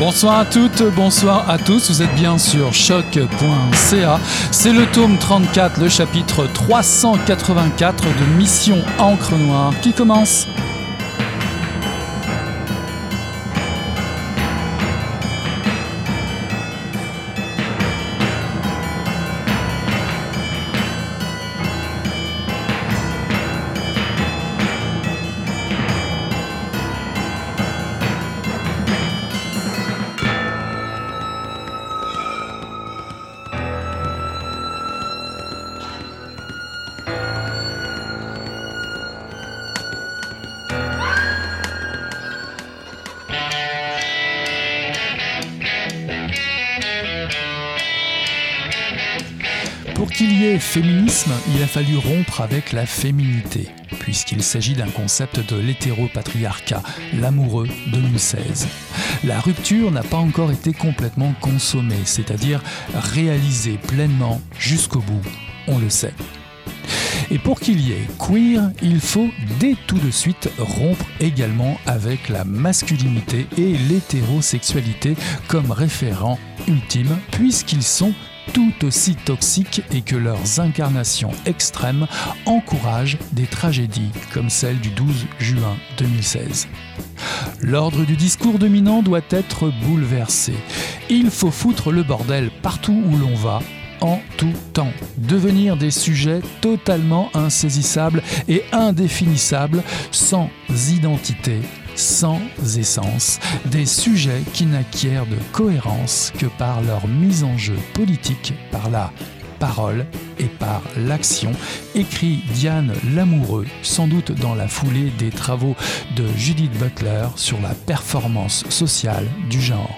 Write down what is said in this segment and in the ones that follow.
Bonsoir à toutes, bonsoir à tous, vous êtes bien sur choc.ca. C'est le tome 34, le chapitre 384 de Mission Encre Noire qui commence. Rompre avec la féminité, puisqu'il s'agit d'un concept de l'hétéropatriarcat, l'amoureux 2016. La rupture n'a pas encore été complètement consommée, c'est-à-dire réalisée pleinement jusqu'au bout, on le sait. Et pour qu'il y ait queer, il faut dès tout de suite rompre également avec la masculinité et l'hétérosexualité comme référent ultime, puisqu'ils sont tout aussi toxiques et que leurs incarnations extrêmes encouragent des tragédies comme celle du 12 juin 2016. L'ordre du discours dominant doit être bouleversé. Il faut foutre le bordel partout où l'on va, en tout temps. Devenir des sujets totalement insaisissables et indéfinissables, sans identité, sans essence, des sujets qui n'acquièrent de cohérence que par leur mise en jeu politique, par la parole et par l'action, écrit Diane Lamoureux, sans doute dans la foulée des travaux de Judith Butler sur la performance sociale du genre.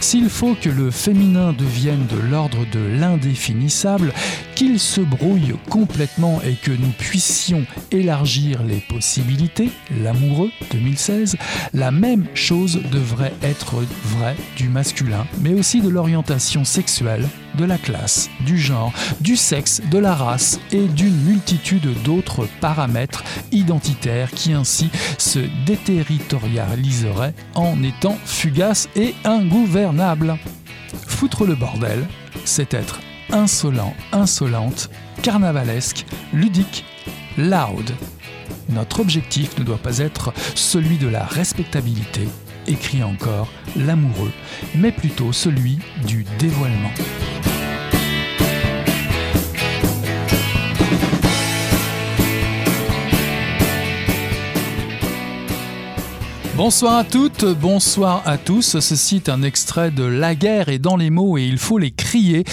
S'il faut que le féminin devienne de l'ordre de l'indéfinissable, qu'il se brouille complètement et que nous puissions élargir les possibilités, l'amoureux 2016, la même chose devrait être vraie du masculin, mais aussi de l'orientation sexuelle, de la classe, du genre, du sexe, de la race et d'une multitude d'autres paramètres identitaires qui ainsi se déterritorialiseraient en étant fugaces et ingouvernables. Foutre le bordel, c'est être insolent, insolente, carnavalesque, ludique, loud. Notre objectif ne doit pas être celui de la respectabilité, écrit encore l'amoureux, mais plutôt celui du dévoilement. Bonsoir à toutes, bonsoir à tous. Ceci est un extrait de La guerre est dans les mots et il faut les crier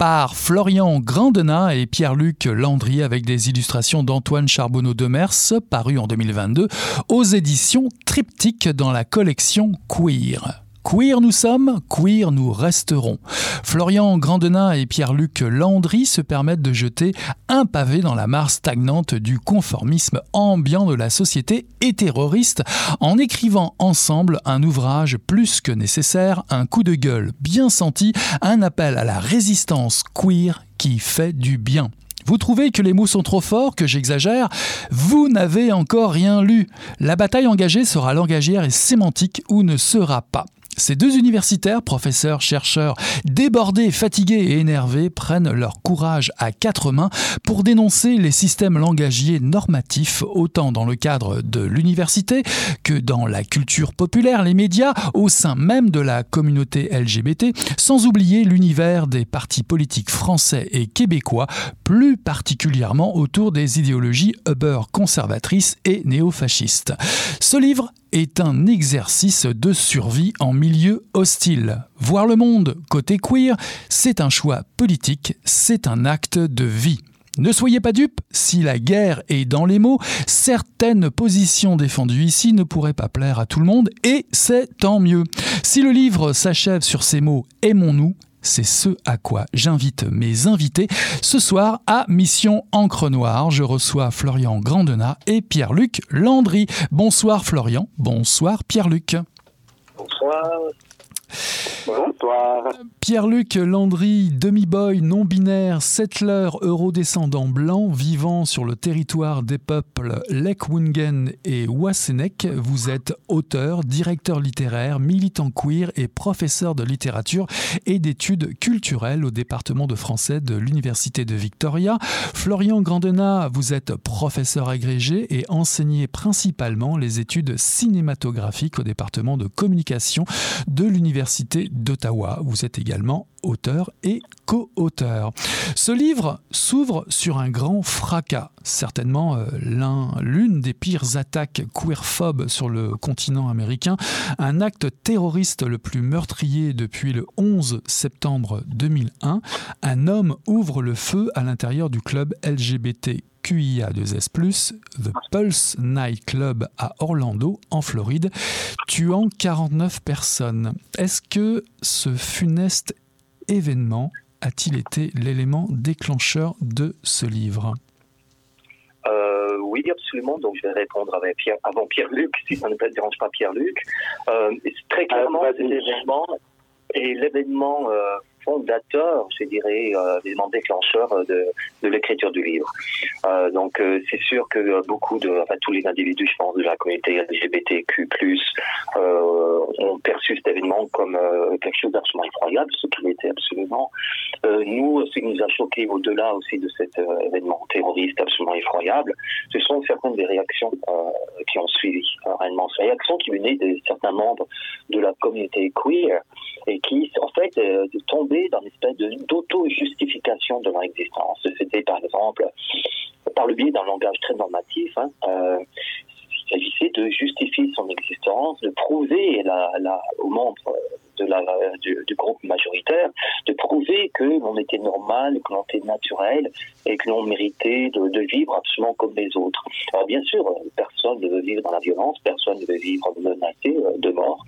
par Florian Grandena et Pierre-Luc Landry avec des illustrations d'Antoine Charbonneau de Mers paru en 2022 aux éditions Triptyque dans la collection Queer. Queer nous sommes, queer nous resterons. Florian Grandenin et Pierre-Luc Landry se permettent de jeter un pavé dans la mare stagnante du conformisme ambiant de la société et terroriste en écrivant ensemble un ouvrage plus que nécessaire, un coup de gueule bien senti, un appel à la résistance queer qui fait du bien. Vous trouvez que les mots sont trop forts, que j'exagère? Vous n'avez encore rien lu. La bataille engagée sera langagière et sémantique ou ne sera pas. Ces deux universitaires, professeurs, chercheurs, débordés, fatigués et énervés, prennent leur courage à quatre mains pour dénoncer les systèmes langagiers normatifs, autant dans le cadre de l'université que dans la culture populaire, les médias, au sein même de la communauté LGBT, sans oublier l'univers des partis politiques français et québécois, plus particulièrement autour des idéologies Uber conservatrices et néofascistes. Ce livre est un exercice de survie en milieu hostile. Voir le monde côté queer, c'est un choix politique, c'est un acte de vie. Ne soyez pas dupes, si la guerre est dans les mots, certaines positions défendues ici ne pourraient pas plaire à tout le monde, et c'est tant mieux. Si le livre s'achève sur ces mots Aimons-nous, c'est ce à quoi j'invite mes invités. Ce soir, à Mission Encre Noire, je reçois Florian Grandena et Pierre-Luc Landry. Bonsoir Florian, bonsoir Pierre-Luc. Bonsoir. Bonsoir. Pierre-Luc Landry, demi-boy, non-binaire, settler, eurodescendant blanc, vivant sur le territoire des peuples Lek-Wungen et Wassenek. Vous êtes auteur, directeur littéraire, militant queer et professeur de littérature et d'études culturelles au département de français de l'Université de Victoria. Florian Grandena, vous êtes professeur agrégé et enseignez principalement les études cinématographiques au département de communication de l'Université d'Ottawa. Vous êtes également auteur et co-auteur. Ce livre s'ouvre sur un grand fracas, certainement euh, l'une des pires attaques queerphobes sur le continent américain, un acte terroriste le plus meurtrier depuis le 11 septembre 2001. Un homme ouvre le feu à l'intérieur du club LGBT QIA2S+, The Pulse Night Club à Orlando, en Floride, tuant 49 personnes. Est-ce que ce funeste événement a-t-il été l'élément déclencheur de ce livre? Euh, oui, absolument. Donc, je vais répondre avec Pierre, avant Pierre-Luc, si ça ne te dérange pas Pierre-Luc. Euh, très clairement, ah, l'événement et l'événement euh, fondateur, je dirais, euh, l'élément déclencheur de, l'écriture du livre. Euh, donc, euh, c'est sûr que beaucoup de, enfin, tous les individus, je pense, de la communauté LGBTQ+, euh, ont perçu cet événement comme euh, quelque chose d'absolument effroyable, ce qui l'était absolument. Euh, nous, ce qui nous a choqué au-delà aussi de cet événement terroriste absolument effroyable, ce sont certaines des réactions qui ont suivi réellement. Ces réactions qui venaient de certains membres de la communauté queer et qui, en fait, tombent dans une espèce d'auto-justification de leur existence. C'était par exemple, par le biais d'un langage très normatif, hein, euh, il s'agissait de justifier son existence, de prouver aux membres de la, du, groupe majoritaire, de prouver que l'on était normal, que l'on était naturel et que l'on méritait de, de, vivre absolument comme les autres. Alors bien sûr, personne ne veut vivre dans la violence, personne ne veut vivre menacé euh, de mort.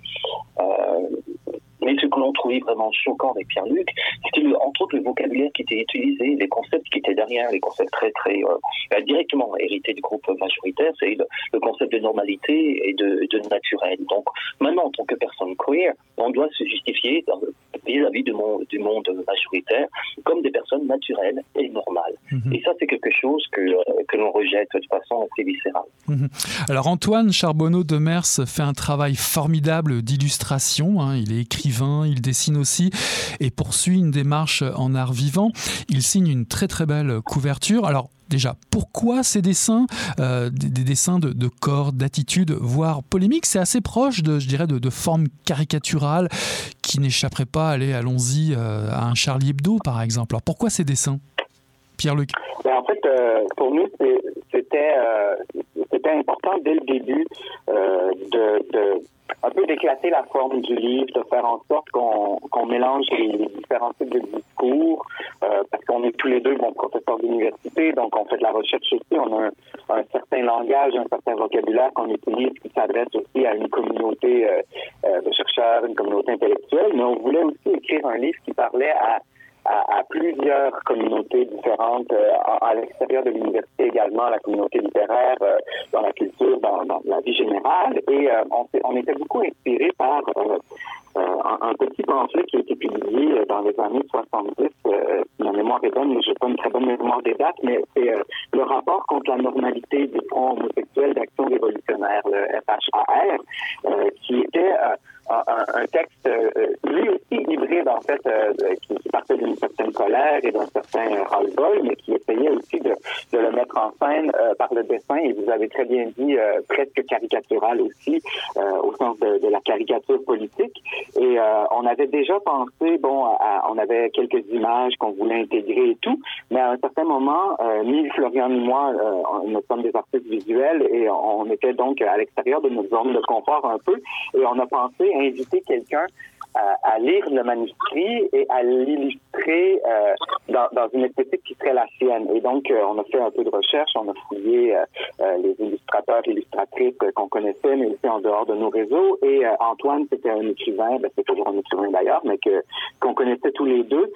Euh, mais ce que l'on trouvait vraiment choquant avec Pierre-Luc, c'était entre autres le vocabulaire qui était utilisé, les concepts qui étaient derrière, les concepts très très euh, directement hérités du groupe majoritaire, c'est le, concept de normalité et de, naturel. Donc maintenant, en tant que personne queer, on doit se justifier vis-à-vis du monde, du monde majoritaire comme des personnes naturelles et normales. -hmm. Et ça, c'est quelque chose que, euh, que l'on rejette de façon assez viscérale. -hmm. Alors Antoine Charbonneau de Mers fait un travail formidable d'illustration. Hein. Il est écrivain, il dessine aussi et poursuit une démarche en art vivant. Il signe une très très belle couverture. Alors déjà pourquoi ces dessins euh, des, des dessins de, corps d'attitude voire polémique c'est assez proche de je dirais formes caricaturales qui n'échapperait pas. Allez allons-y euh, à un Charlie Hebdo par exemple. Alors pourquoi ces dessins? Pierre-Luc. En fait euh, pour nous c'était euh, important dès le début euh, de, de un peu d'éclater la forme du livre, de faire en sorte qu'on qu mélange les, différents types de discours, euh, parce qu'on est tous les deux bons professeurs d'université, donc on fait de la recherche aussi, on a un, un certain langage, un certain vocabulaire qu'on utilise qui s'adresse aussi à une communauté de chercheurs, une communauté intellectuelle, mais on voulait aussi écrire un livre qui parlait à à, à plusieurs communautés différentes euh, à, l'extérieur de l'université également, la communauté littéraire, euh, dans la culture, dans, dans, la vie générale. Et euh, on, on était beaucoup inspiré par euh, un, un, petit pamphlet qui a été publié dans les années 70. Euh, ma mémoire est bonne, mais je n'ai pas une très bonne mémoire des dates, mais c'est euh, le rapport contre la normalité du Front homosexuel d'action révolutionnaire, le FHAR, euh, qui était euh, un, texte euh, lui aussi hybride en fait euh, qui, partait d'une certaine colère et d'un certain ras-le-bol mais qui essayait aussi de, le mettre en scène euh, par le dessin et vous avez très bien dit euh, presque caricatural aussi euh, au sens de, la caricature politique et euh, on avait déjà pensé bon à, on avait quelques images qu'on voulait intégrer et tout mais à un certain moment ni Florian ni moi nous sommes des artistes visuels et on était donc à l'extérieur de notre zone de confort un peu et on a pensé inviter quelqu'un à, lire le manuscrit et à l'illustrer euh, dans, dans, une esthétique qui serait la sienne. Et donc, euh, on a fait un peu de recherche, on a fouillé euh, euh les illustrateurs, illustratrices qu'on connaissait, mais aussi en dehors de nos réseaux. Et euh, Antoine, c'était un écrivain, ben, c'est toujours un écrivain d'ailleurs, mais que qu'on connaissait tous les deux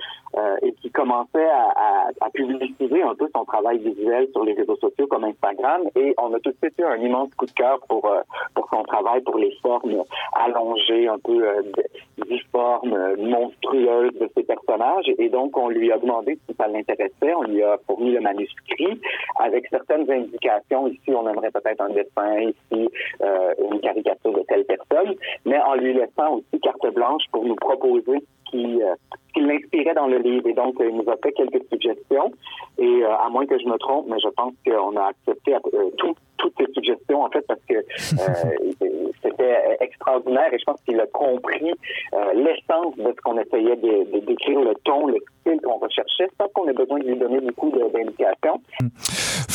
et qui commençait à, à, à, publiciser un peu son travail visuel sur les réseaux sociaux comme Instagram. Et on a tout de suite eu un immense coup de cœur pour pour son travail, pour les formes allongées, un peu difforme, monstrueuse de ces personnages. Et donc, on lui a demandé si ça l'intéressait. On lui a fourni le manuscrit avec certaines indications. Ici, on aimerait peut-être un dessin, ici, euh, une caricature de telle personne, mais en lui laissant aussi carte blanche pour nous proposer qui, euh, qui l'inspirait dans le livre. Et donc, il nous a fait quelques suggestions. Et euh, à moins que je me trompe, mais je pense qu'on a accepté euh, toutes ces suggestions, en fait, parce que c'était extraordinaire. Et je pense qu'il a compris l'essence de ce qu'on essayait de, décrire, le ton, le style qu'on recherchait, sans qu'on ait besoin de lui donner beaucoup d'indications.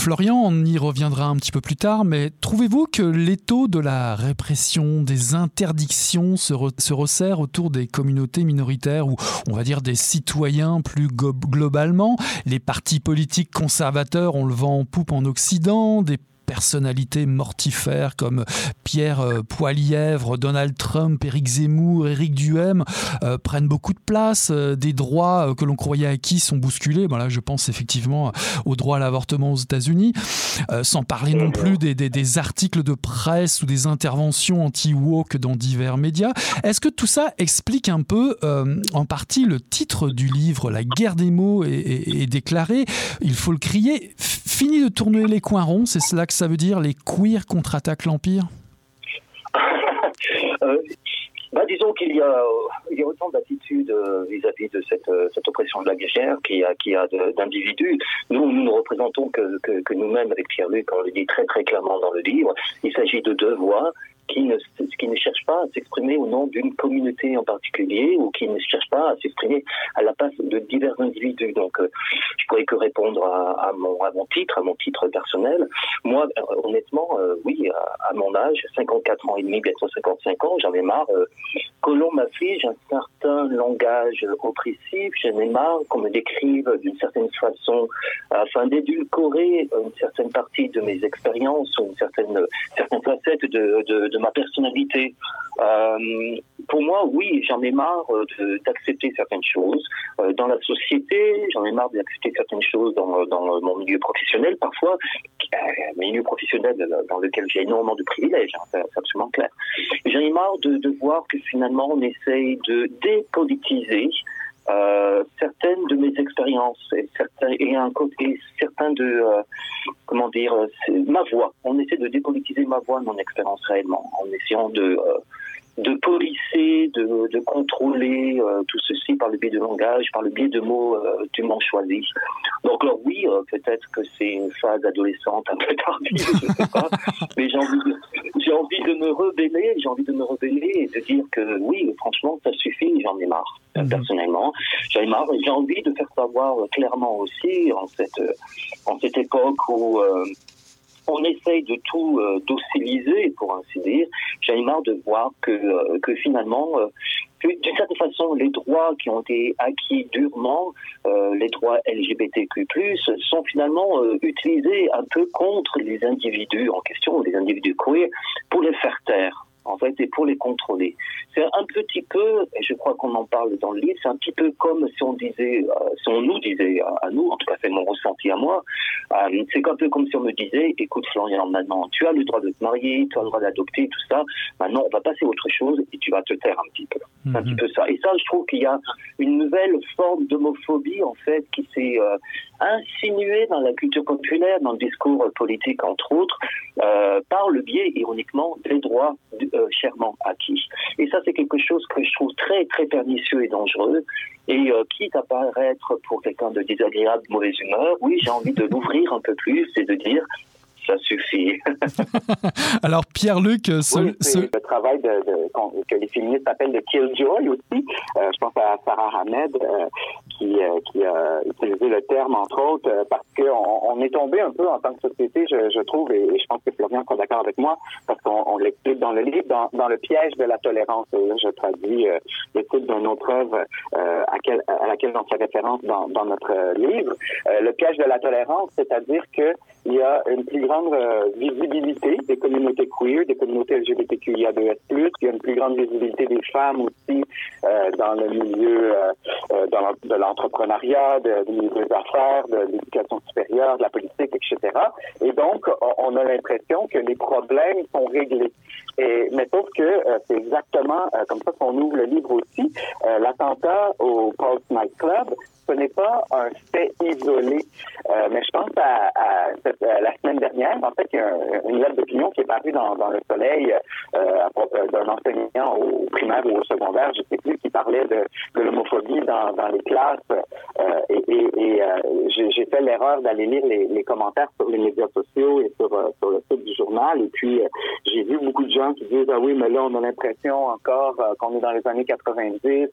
Florian, on y reviendra un petit peu plus tard, mais trouvez-vous que l'étau de la répression, des interdictions se, se resserre autour des communautés minoritaires ou on va dire des citoyens plus globalement? Les partis politiques conservateurs, on le vent en poupe en Occident, des personnalités mortifères comme Pierre euh, Poilièvre, Donald Trump, Éric Zemmour, Éric Duhem euh, prennent beaucoup de place. Euh, des droits que l'on croyait acquis sont bousculés. Là, je pense effectivement au droit à l'avortement aux États-Unis. sans parler non plus des, articles de presse ou des interventions anti-woke dans divers médias. Est-ce que tout ça explique un peu, en partie, le titre du livre La guerre des mots est, déclarée Il faut le crier. Fini de tourner les coins ronds, c'est cela que ça veut dire les queers contre-attaquent l'Empire? Euh, bah, disons qu'il y a, y a autant d'attitudes euh, vis-à-vis de cette, euh, cette oppression de la guerre qui a, qui a d'individus. Nous, nous ne représentons que, que, que nous-mêmes avec Pierre-Luc, on le dit très très clairement dans le livre. Il s'agit de deux voix qui ne, qui cherchent pas à s'exprimer au nom d'une communauté en particulier ou qui ne cherchent pas à s'exprimer à la place de divers individus. Donc, euh, je pourrais que répondre à, mon, titre, à mon titre personnel. Moi, euh, honnêtement, euh, oui, à, mon âge, 54 ans et demi, bientôt 55 ans, j'en ai marre que l'on m'affiche un certain langage oppressif, j'en ai marre qu'on me décrive d'une certaine façon afin d'édulcorer une certaine partie de mes expériences ou une certaine, certaines facettes de, de, de ma personnalité. Euh, pour moi, oui, j'en ai marre euh, d'accepter certaines choses euh, dans la société, j'en ai marre d'accepter certaines choses dans, mon milieu professionnel parfois, un milieu professionnel dans lequel j'ai énormément de privilèges, hein, c'est absolument clair. J'en ai marre de, voir que finalement on essaye de dépolitiser euh, certaines de mes expériences et certains et un côté certains de euh, comment dire ma voix. On essaie de dépolitiser ma voix mon expérience réellement en essayant de euh, de policer, de, de contrôler euh, tout ceci par le biais de langage, par le biais de mots euh, dûment choisis. Donc alors oui, euh, peut-être que c'est une phase adolescente un peu tardive, je sais pas, mais j'ai envie, j'ai envie de me rebeller, j'ai envie de me rebeller et de dire que oui, franchement, ça suffit, j'en ai marre. Mhm. Personnellement, j'en ai marre. J'ai envie de faire savoir clairement aussi en cette en cette époque où on essaye de tout euh, dociliser, pour ainsi dire. J'ai marre de voir que, euh, que finalement, euh, d'une certaine façon, les droits qui ont été acquis durement, les droits LGBTQ+, sont finalement utilisés un peu contre les individus en question, les individus queer, pour les faire taire en fait, et pour les contrôler. C'est un petit peu, et je crois qu'on en parle dans le livre, c'est un petit peu comme si on disait, euh, si on nous disait à, nous, en tout cas c'est mon ressenti à moi, euh, c'est un peu comme si on me disait, écoute Florian, maintenant tu as le droit de te marier, tu as le droit d'adopter, tout ça, maintenant on va passer à autre chose et tu vas te taire un petit peu. C'est un petit mhm. peu ça. Et ça, je trouve qu'il y a une nouvelle forme d'homophobie, en fait, qui s'est euh, insinuée dans la culture populaire, dans le discours politique, entre autres, euh, par le biais, ironiquement, des droits euh, chèrement acquis. Et ça, c'est quelque chose que je trouve très, très pernicieux et dangereux. Et euh, quitte à paraître pour quelqu'un de désagréable, de mauvaise humeur, oui, j'ai envie de l'ouvrir un peu plus et de dire ça suffit. Alors, Pierre-Luc, ce, le travail de, que les féministes appellent de killjoy aussi. Euh, je pense à Sarah Hamed euh, qui, euh, qui, a utilisé le terme, entre autres, parce qu'on on est tombé un peu en tant que société, je, je trouve, et, je pense que Florian est d'accord avec moi, parce qu'on l'explique dans le livre, dans, dans, le piège de la tolérance. Et là, je traduis le titre d'une autre œuvre à, à, laquelle on fait référence dans, dans notre livre. le piège de la tolérance, c'est-à-dire que il y a une plus grande euh, visibilité des communautés queer, des communautés LGBTQIA2S+, il y a une plus grande visibilité des femmes aussi euh, dans le milieu euh, de l'entrepreneuriat, de, des affaires, de l'éducation supérieure, de la politique, etc. Et donc, on a l'impression que les problèmes sont réglés. Et, mais sauf que c'est exactement comme ça qu'on ouvre le livre aussi. L'attentat au Pulse Night Club, ce n'est pas un fait isolé. Euh, mais je pense à, la semaine dernière, en fait, il y a une lettre d'opinion qui est parue dans, le Soleil euh, d'un enseignant au primaire ou au secondaire, je ne sais plus, qui parlait de, l'homophobie dans, les classes. Euh, et, j'ai fait l'erreur d'aller lire les, commentaires sur les médias sociaux et sur, sur le site du journal. Et puis, j'ai vu beaucoup de gens qui disent, ah oui, mais là, on a l'impression encore qu'on est dans les années 90,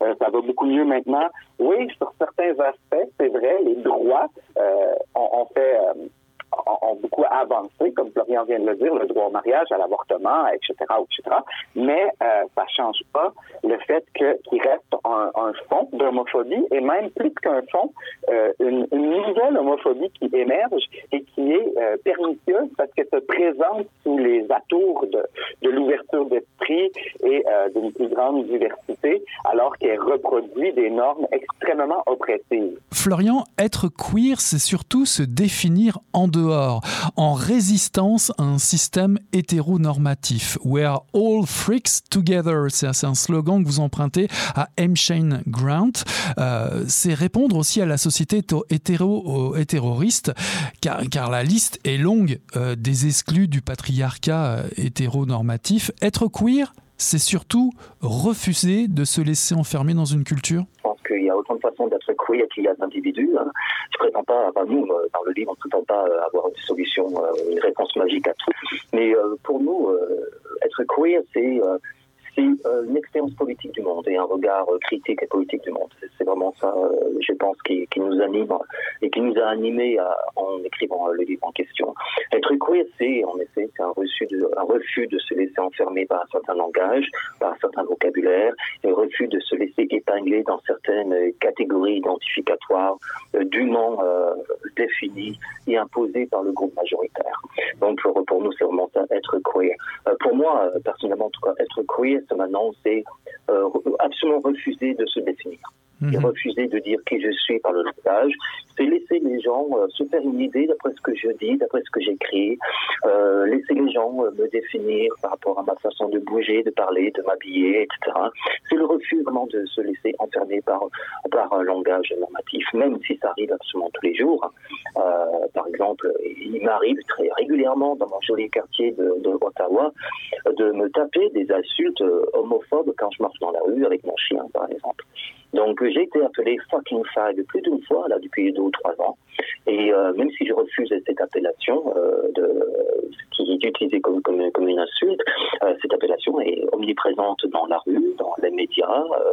ça va beaucoup mieux maintenant. Oui, sur certains aspects, c'est vrai, les droits euh, ont, fait euh, ont, beaucoup avancé, comme Florian vient de le dire, le droit au mariage, à l'avortement, etc., etc. Mais euh, ça change pas le fait que qu'il reste un, un fond d'homophobie et même plus qu'un fond, euh, une, une, nouvelle homophobie qui émerge et qui est euh, pernicieuse parce qu'elle se présente sous les atours de, de l'ouverture d'esprit et euh, d'une plus grande diversité, alors qu'elle reproduit des normes extrêmement oppressives. Florian, être queer, c'est surtout se définir en dehors en résistance à un système hétéronormatif. are all freaks together, c'est un slogan que vous empruntez à M. Shane Grant. Euh, c'est répondre aussi à la société hétéro hétéroriste, car, car, la liste est longue euh, des exclus du patriarcat euh, hétéronormatif. Être queer, c'est surtout refuser de se laisser enfermer dans une culture? Qu'il y a autant de façons d'être queer qu'il y a d'individus. Hein. Je prétends pas, enfin nous, euh, dans le livre, on ne prétend pas euh, avoir une solution, euh, une réponse magique à tout. Mais pour nous, être queer, c'est c'est euh, une expérience politique du monde et un regard euh, critique et politique du monde. C'est vraiment ça, euh, je pense, qui, nous anime et qui nous a animés en écrivant le livre en question. Être queer, c'est en effet un, de, un refus de se laisser enfermer par un certain langage, par un certain vocabulaire, un refus de se laisser épingler dans certaines catégories identificatoires dûment euh, définies et imposées par le groupe majoritaire. Donc pour, pour nous, c'est vraiment ça, être queer. pour moi, personnellement, en tout cas, être queer, maintenant, c'est euh, absolument refuser de se définir. Et mhm. refuser de dire qui je suis par le langage, c'est laisser les gens euh, se faire une idée d'après ce que je dis, d'après ce que j'écris, euh, laisser les gens euh, me définir par rapport à ma façon de bouger, de parler, de m'habiller, etc. C'est le refus vraiment de se laisser enfermer par, par un langage normatif, même si ça arrive absolument tous les jours. Euh, par exemple, il m'arrive très régulièrement dans mon joli quartier de, de Ottawa de me taper des insultes homophobes quand je marche dans la rue avec mon chien, par exemple. Donc j'ai été appelé fucking fag plus d'une fois là depuis deux ou trois ans. Et euh, même si je refuse cette appellation, euh, de, qui est utilisée comme, comme, comme une insulte, euh, cette appellation est omniprésente dans la rue, dans les médias, euh,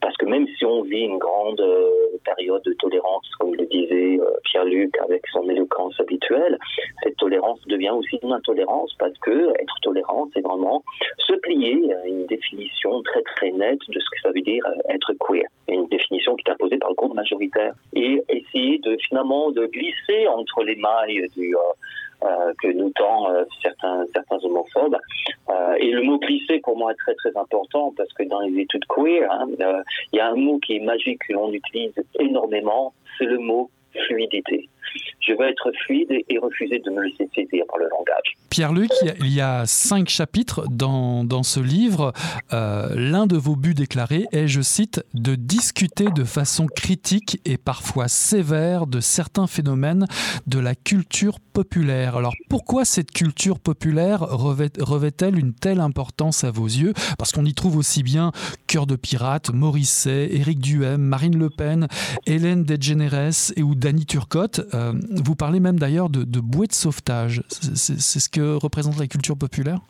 parce que même si on vit une grande euh, période de tolérance, comme le disait euh, Pierre-Luc avec son éloquence habituelle, cette tolérance devient aussi une intolérance parce que être tolérant, c'est vraiment se plier à une définition très très nette de ce que ça veut dire être queer une définition qui est imposée par le groupe majoritaire, et essayer de finalement de glisser entre les mailles du, euh, euh, que nous tend euh, certains, certains homophobes. Et le mot glisser pour moi est très très important parce que dans les études queer, hein, il y a un mot qui est magique que l'on utilise énormément, c'est le mot fluidité. Je veux être fluide et refuser de me laisser saisir par le langage. Pierre-Luc, il y a cinq chapitres dans, dans ce livre. Euh, L'un de vos buts déclarés est, je cite, de discuter de façon critique et parfois sévère de certains phénomènes de la culture populaire. Alors pourquoi cette culture populaire revêt-elle une telle importance à vos yeux? Parce qu'on y trouve aussi bien Cœur de pirate, Morisset, Éric Duhem, Marine Le Pen, Hélène DeGeneres et ou Danny Turcotte. Euh, vous parlez même d'ailleurs de, de bouée de sauvetage. C'est ce que représente la culture populaire?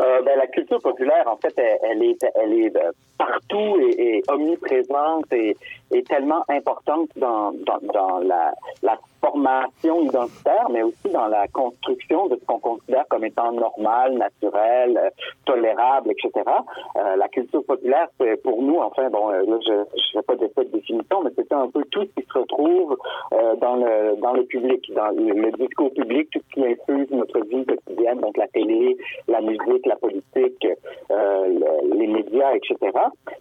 Euh, ben, la culture populaire, en fait, elle, est euh, partout et, et omniprésente et, et, tellement importante dans, dans, dans la, la formation identitaire, mais aussi dans la construction de ce qu'on considère comme étant normal, naturel, euh, tolérable, etc. Euh, la culture populaire, c'est pour nous, enfin, bon, euh, là, je ne fais pas de cette définition, mais c'est un peu tout ce qui se retrouve euh, dans le dans le public, dans le, discours public, tout ce qui infuse notre vie quotidienne, donc la télé, la musique, la politique, euh, le, les médias, etc.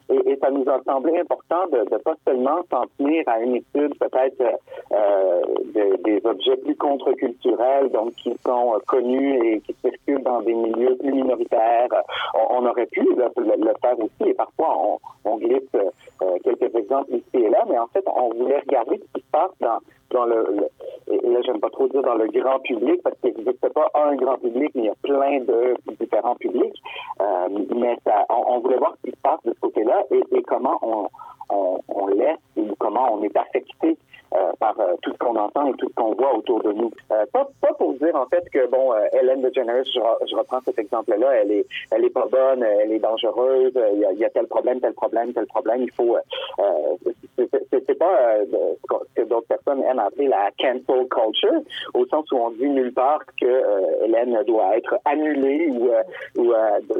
Et, et, ça nous a semblé important de ne pas seulement s'en tenir à une étude peut-être des objets plus contre-culturels, donc qui sont connus et qui circulent dans des milieux plus minoritaires. On, aurait pu le, faire aussi, et parfois on, glisse quelques exemples ici et là, mais en fait, on voulait regarder ce qui se passe dans dans le, et là j'aime pas trop dire dans le grand public parce qu'il n'existe pas un grand public, mais il y a plein de différents publics. Euh, mais ça, on, voulait voir ce qui se passe de ce côté-là et, et comment on, on, on laisse ou comment on est affecté euh, par euh, tout ce qu'on entend et tout ce qu'on voit autour de nous. Euh, pas, pas pour dire en fait que bon, Hélène DeGeneres, je, je reprends cet exemple-là, elle est, elle est pas bonne, elle est dangereuse, il y a, y a, tel problème, tel problème, tel problème. Il faut, c'est pas ce que d'autres personnes aiment appeler la cancel culture, au sens où on dit nulle part que Hélène doit être annulée ou, ou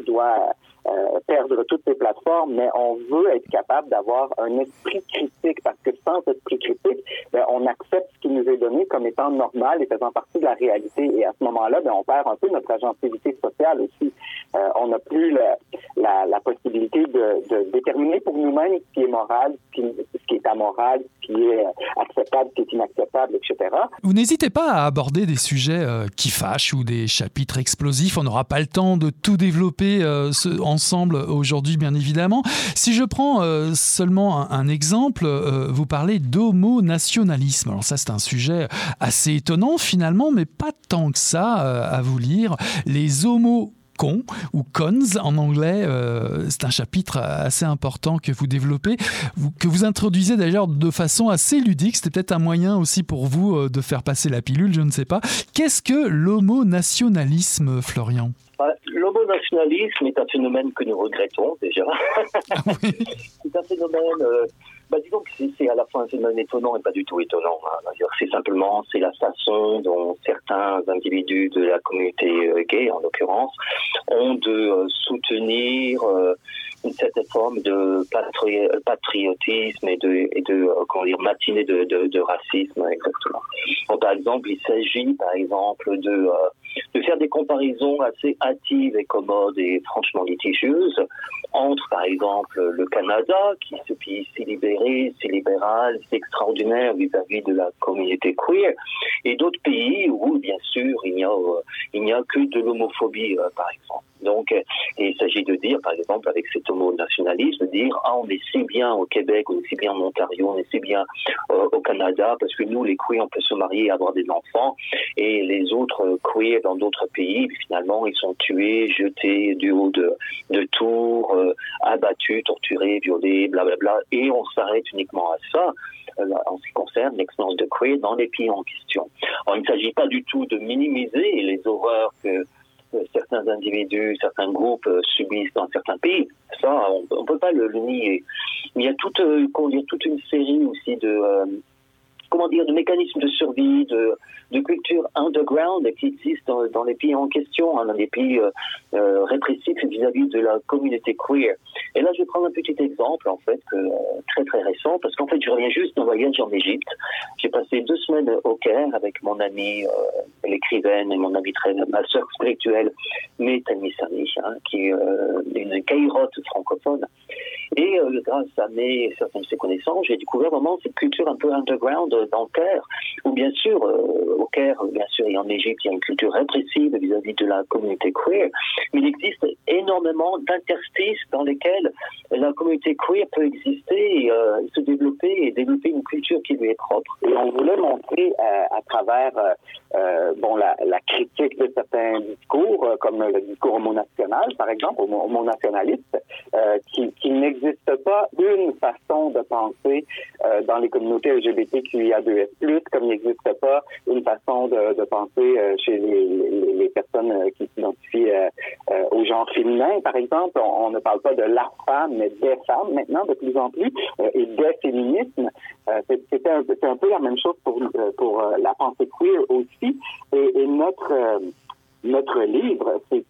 doit euh, perdre toutes ces plateformes, mais on veut être capable d'avoir un esprit critique parce que sans esprit critique, ben, on accepte ce qui nous est donné comme étant normal et faisant partie de la réalité. Et à ce moment-là, ben, on perd un peu notre agentivité sociale aussi. Euh, on n'a plus la, la, la, possibilité de, de déterminer pour nous-mêmes ce qui est moral, ce qui, est amoral, ce qui est acceptable, ce qui est inacceptable, etc. Vous n'hésitez pas à aborder des sujets euh, qui fâchent ou des chapitres explosifs. On n'aura pas le temps de tout développer euh, ce, ensemble aujourd'hui, bien évidemment. Si je prends euh, seulement un, exemple, euh, vous parlez d'homo-nationalisme. Alors ça, c'est un sujet assez étonnant finalement, mais pas tant que ça euh, à vous lire. Les homos cons ou cons en anglais. C'est un chapitre assez important que vous développez, que vous introduisez d'ailleurs de façon assez ludique. C'était peut-être un moyen aussi pour vous de faire passer la pilule, je ne sais pas. Qu'est-ce que l'homo-nationalisme, Florian? L'homo-nationalisme est un phénomène que nous regrettons déjà. Ah oui. c'est un phénomène euh, bah, disons que c'est à la fois un phénomène étonnant et pas du tout étonnant. Hein. C'est simplement c'est la façon dont certains individus de la communauté euh, gay, en l'occurrence, ont de euh, soutenir euh, une certaine forme de patriotisme et de, de comment dire, matinée de, racisme, exactement. Par exemple, il s'agit, par exemple, de, de faire des comparaisons assez hâtives et commodes et franchement litigieuses entre, par exemple, le Canada, qui ce pays si libéré, si libéral, si extraordinaire vis-à-vis de la communauté queer, et d'autres pays où, bien sûr, il n'y a, euh, a que de l'homophobie, euh, par exemple. Donc, euh, il s'agit de dire, par exemple, avec cet homo-nationalisme, de dire, ah, on est si bien au Québec, on est si bien en Ontario, on est si bien euh, au Canada, parce que nous, les queers, on peut se marier et avoir des enfants, et les autres queers dans d'autres pays, finalement, ils sont tués, jetés du haut de, de tours, euh, abattus, torturés, violés, blablabla, et on s'arrête uniquement à ça euh, en ce qui concerne l'expérience de queer dans les pays en question. Alors, il ne s'agit pas du tout de minimiser les horreurs que certains individus, certains groupes euh, subissent dans certains pays. Ça, on ne peut pas le, nier. Il y a toute, euh, dire, toute une série aussi de, euh, comment dire, de mécanismes de survie, de, de culture underground qui existent dans, les pays en question, hein, dans les pays euh, euh, répressifs vis-à-vis -vis de la communauté queer. Et là, je vais prendre un petit exemple, en fait, que, très très récent, parce qu'en fait, je reviens juste d'un voyage en Égypte. J'ai passé deux semaines au Caire avec mon amie, euh, l'écrivaine et mon amie très, ma sœur spirituelle, Métanie Sani, hein, qui est euh, une cairote francophone. Et euh, grâce à mes certaines de ses connaissances, j'ai découvert vraiment cette culture un peu underground dans le Caire, où bien sûr, euh, au Caire, bien sûr, et en Égypte, il y a une culture répressive vis-à-vis de la communauté queer, mais il existe énormément d'interstices dans lesquels la communauté queer peut exister et euh, se développer et développer une culture qui lui est propre. Et on voulait montrer euh, à travers euh, bon la, la, critique de certains discours, comme le discours homo-national, par exemple, homo-nationaliste, qui, qui n'existe pas une façon de penser dans les communautés LGBTQIA2S+, comme il n'existe pas une façon de, de penser chez les, les, les personnes qui s'identifient au genre féminin, par exemple. On, ne parle pas de la femme, mais des femmes maintenant, de plus en plus, et des féminismes. C'était un, un, peu la même chose pour, pour la pensée queer aussi. Et, et notre, notre livre, c'est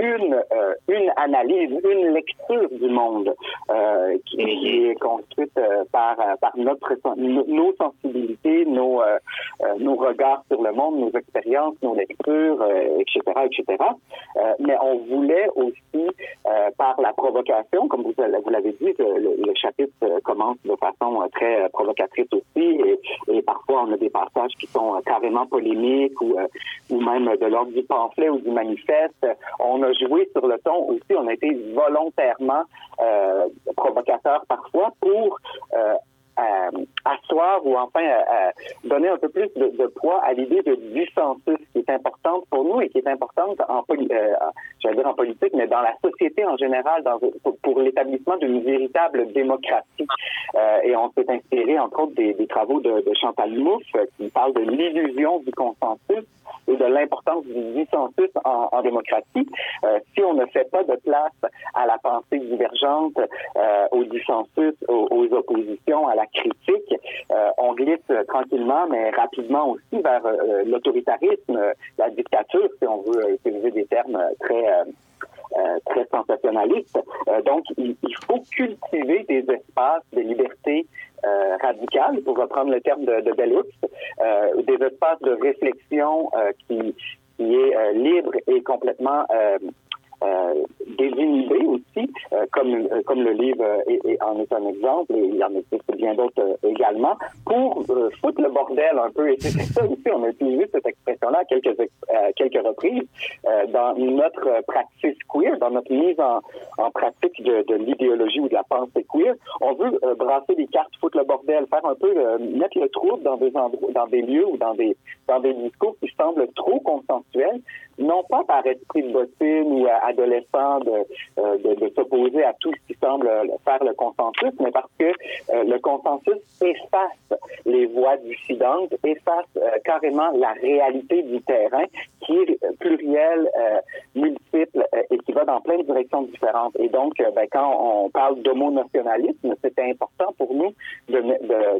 une, euh, une analyse, une lecture du monde euh, qui, est construite euh, par, par notre, nos sensibilités, nos, nos regards sur le monde, nos expériences, nos lectures, etc., etc. mais on voulait aussi, par la provocation, comme vous, vous l'avez dit, le, le, chapitre commence de façon très provocatrice aussi, et, et, parfois on a des passages qui sont carrément polémiques ou, ou même de l'ordre du pamphlet ou du manifeste. On a joué sur le ton aussi, on a été volontairement euh, provocateur parfois pour euh, asseoir ou enfin donner un peu plus de, poids à l'idée de dissensus qui est importante pour nous et qui est importante en, euh, j'allais dire en politique, mais dans la société en général, pour, l'établissement d'une véritable démocratie. Euh, et on s'est inspiré entre autres des, travaux de, de Chantal Mouffe qui parle de l'illusion du consensus et de l'importance du dissensus en, démocratie. Euh, si on ne fait pas de place à la pensée divergente, euh, au dissensus, aux, oppositions, à la critique, euh, on glisse tranquillement, mais rapidement aussi vers euh, l'autoritarisme, la dictature, si on veut utiliser des termes très euh, très sensationnaliste. Euh, donc, il, faut cultiver des espaces de liberté euh, radicale, pour reprendre le terme de, de Bellux, des espaces de réflexion qui, qui est libre et complètement euh, désinhibés aussi, euh, comme, euh, comme le livre est, en est un exemple, et il y en existe bien d'autres également, pour foutre le bordel un peu. Et c'est ça aussi, on a utilisé cette expression-là à quelques, quelques reprises dans notre pratique queer, dans notre mise en, en pratique de, de l'idéologie ou de la pensée queer. On veut brasser les cartes, foutre le bordel, faire un peu, mettre le trouble dans des endroits, dans des lieux ou dans des, dans des discours qui semblent trop consensuels, non pas par esprit de bottine ou adolescent de, euh, de, de s'opposer à tout ce qui semble faire le consensus, mais parce que euh, le consensus efface les voix dissidentes, efface euh, carrément la réalité du terrain qui est pluriel, multiple et qui va dans plein de directions différentes. Et donc, ben, quand on parle d'homonationalisme, c'était important pour nous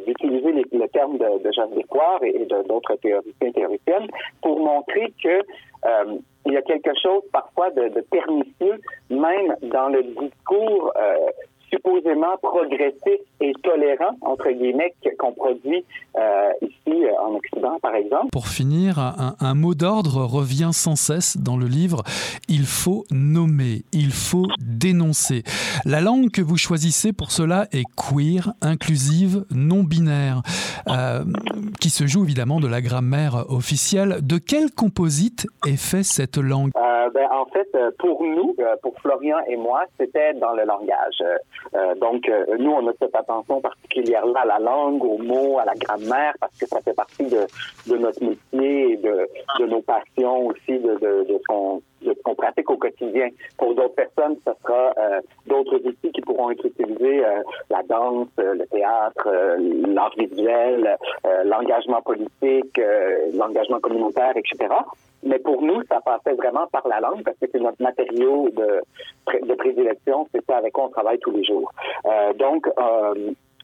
d'utiliser de, le terme de, de Jeanne Descoires et, et d'autres théoriciens théoriciennes pour montrer que euh, il y a quelque chose parfois de, de pernicieux, même dans le discours euh, supposément progressif et tolérant, entre guillemets, qu'on produit euh, ici euh, en Occident, par exemple. Pour finir, un, un mot d'ordre revient sans cesse dans le livre. Il faut nommer, il faut dénoncer. La langue que vous choisissez pour cela est queer, inclusive, non binaire, euh, qui se joue évidemment de la grammaire officielle. De quel composite est fait cette langue? Euh, ben, En fait, pour nous, pour Florian et moi, c'était dans le langage. Euh, donc, euh, nous, on a cette attention particulière-là à la langue, aux mots, à la grammaire, parce que ça fait partie de, de notre métier et de, de nos passions aussi, de, de, de qu'on pratique au quotidien. Pour d'autres personnes, ce sera euh, d'autres outils qui pourront être utilisés, euh, la danse, euh, le théâtre, l'art visuel, l'engagement politique, l'engagement communautaire, etc. Mais pour nous, ça passait vraiment par la langue parce que c'est notre matériau de, de prédilection, c'est ça avec quoi on travaille tous les jours. Donc,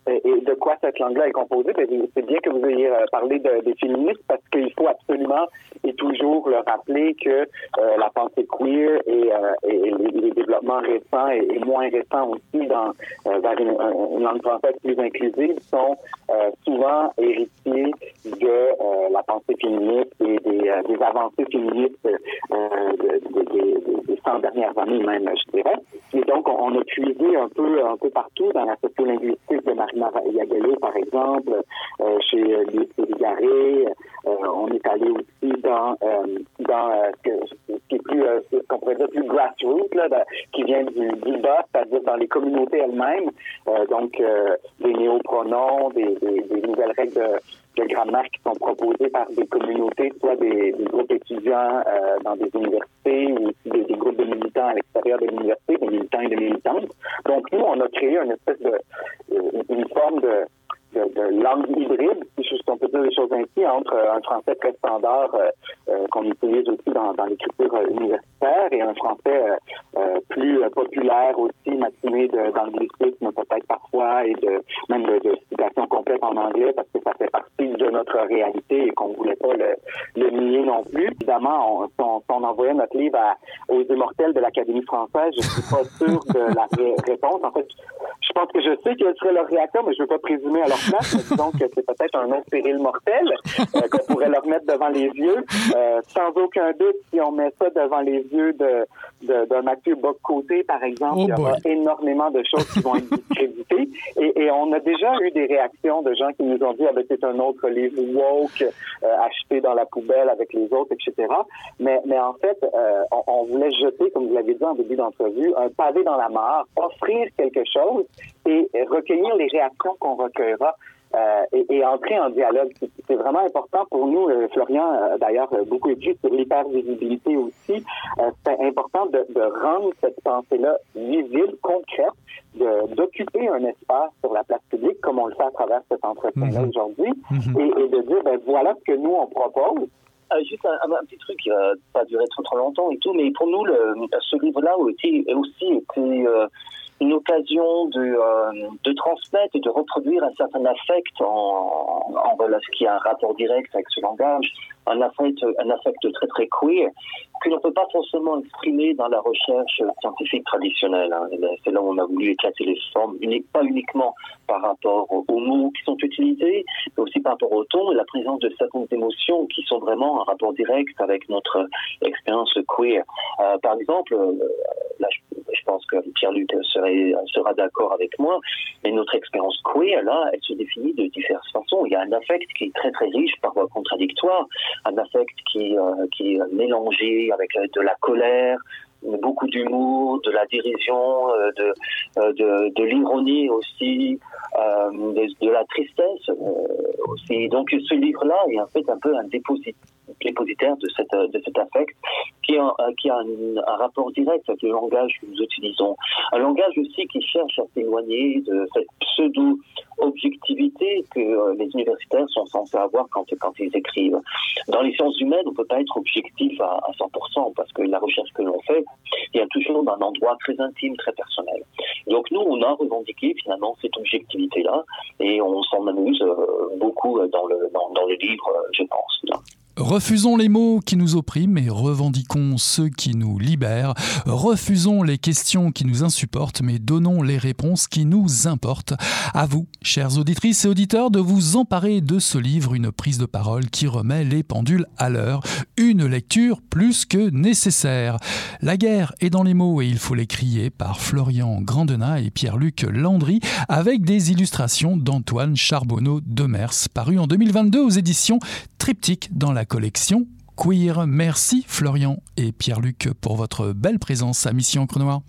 et de quoi cette langue-là est composée? Ben, c'est bien que vous ayez euh, parlé de, des féministes parce qu'il faut absolument et toujours le rappeler que euh, la pensée queer et, euh, les, développements récents et, moins récents aussi dans vers une, langue française plus inclusive sont souvent héritiers de la pensée féministe et des avancées féministes des 100 dernières années même, je dirais. Et donc, on, a puisé un peu un peu partout dans la sociolinguistique de Marie Yagalo, par exemple, euh, chez euh, Lucie Garé. Euh, on est allé aussi dans, dans ce qui est plus, qu'on pourrait dire plus grassroots, là, qui vient du, du bas, c'est-à-dire dans les communautés elles-mêmes. donc, des néopronoms, des, des, des nouvelles règles de, de grammaire qui sont proposées par des communautés, soit des, des groupes étudiants euh, dans des universités ou des, des, groupes de militants à l'extérieur de l'université, des militants et des militantes. Donc nous, on a créé une espèce de une forme de, de, langue hybride, si on peut dire les choses ainsi, entre un français très standard euh, euh, qu'on utilise aussi dans, l'écriture universitaire et un français euh, plus populaire aussi, matiné d'anglicisme peut-être parfois et de même de, de publication complète en anglais parce que ça fait partie de notre réalité et qu'on voulait pas le, nier non plus. Évidemment, on, on, envoyait notre livre aux immortels de l'Académie française, je suis pas sûr de la réponse. En fait, je pense que je sais quelle serait leur réaction, mais je veux pas présumer à leur place. que c'est peut-être un autre péril mortel euh, qu'on pourrait leur mettre devant les yeux. Euh, sans aucun doute, si on met ça devant les yeux de, de, de Mathieu Bock-Côté, par exemple, oh il y aura énormément de choses qui vont être discréditées. Et, et, on a déjà eu des réactions de gens qui nous ont dit ah, ben, c'est un autre livre woke euh, acheté dans la poubelle avec les autres, etc. Mais, mais en fait, euh, on, on, voulait jeter, comme vous l'avez dit en début d'entrevue, un pavé dans la mare, offrir quelque chose et recueillir les réactions qu'on recueillera. Euh, et, et, entrer en dialogue. C'est vraiment important pour nous. Euh, Florian, euh, d'ailleurs, beaucoup écrit sur l'hypervisibilité aussi. Euh, c'est important de, de, rendre cette pensée-là visible, concrète, d'occuper un espace sur la place publique, comme on le fait à travers cet entretien-là -hmm. aujourd'hui, -hmm. et, et, de dire, ben, voilà ce que nous, on propose. Euh, juste un, un, petit truc qui va pas durer trop trop longtemps et tout, mais pour nous, le, ce livre-là a aussi été euh, une occasion de, euh, de transmettre et de reproduire un certain affect en, en, en ce qui a un rapport direct avec ce langage, un affect, un affect très très queer que l'on peut pas forcément exprimer dans la recherche scientifique traditionnelle. Hein. C'est là où on a voulu éclater les formes, pas uniquement par rapport aux mots qui sont utilisés, mais aussi par rapport au ton et la présence de certaines émotions qui sont vraiment en rapport direct avec notre expérience queer. Euh, par exemple, euh, là, je, pense que Pierre-Luc sera d'accord avec moi, mais notre expérience queer, là, elle se définit de diverses façons. Il y a un affect qui est très très riche, parfois contradictoire, un affect qui, euh, qui est mélangé avec de la colère, beaucoup d'humour, de la dérision, euh, de, euh, de, l'ironie aussi, euh, de, la tristesse aussi. Donc ce livre-là est en fait un peu un déposit, dépositaire de, cette, de cet affect qui a, un, rapport direct avec le langage que nous utilisons. Un langage aussi qui cherche à s'éloigner de cette pseudo-objectivité que les universitaires sont censés avoir quand, ils écrivent. Dans les sciences humaines, on ne peut pas être objectif à, à 100% parce que la recherche que l'on fait a toujours d'un endroit très intime, très personnel. Donc nous, on a revendiqué finalement cette objectivité-là et on s'en amuse euh, beaucoup dans le, dans, livre, je pense. Refusons les mots qui nous oppriment et revendiquons ceux qui nous libèrent. Refusons les questions qui nous insupportent, mais donnons les réponses qui nous importent. À vous, chères auditrices et auditeurs, de vous emparer de ce livre, une prise de parole qui remet les pendules à l'heure. Une lecture plus que nécessaire. La guerre est dans les mots et il faut les crier par Florian Grandena et Pierre-Luc Landry avec des illustrations d'Antoine Charbonneau de Mers, paru en 2022 aux éditions Triptyque dans la collection Queer. Merci Florian et Pierre-Luc pour votre belle présence à Mission Crenoir.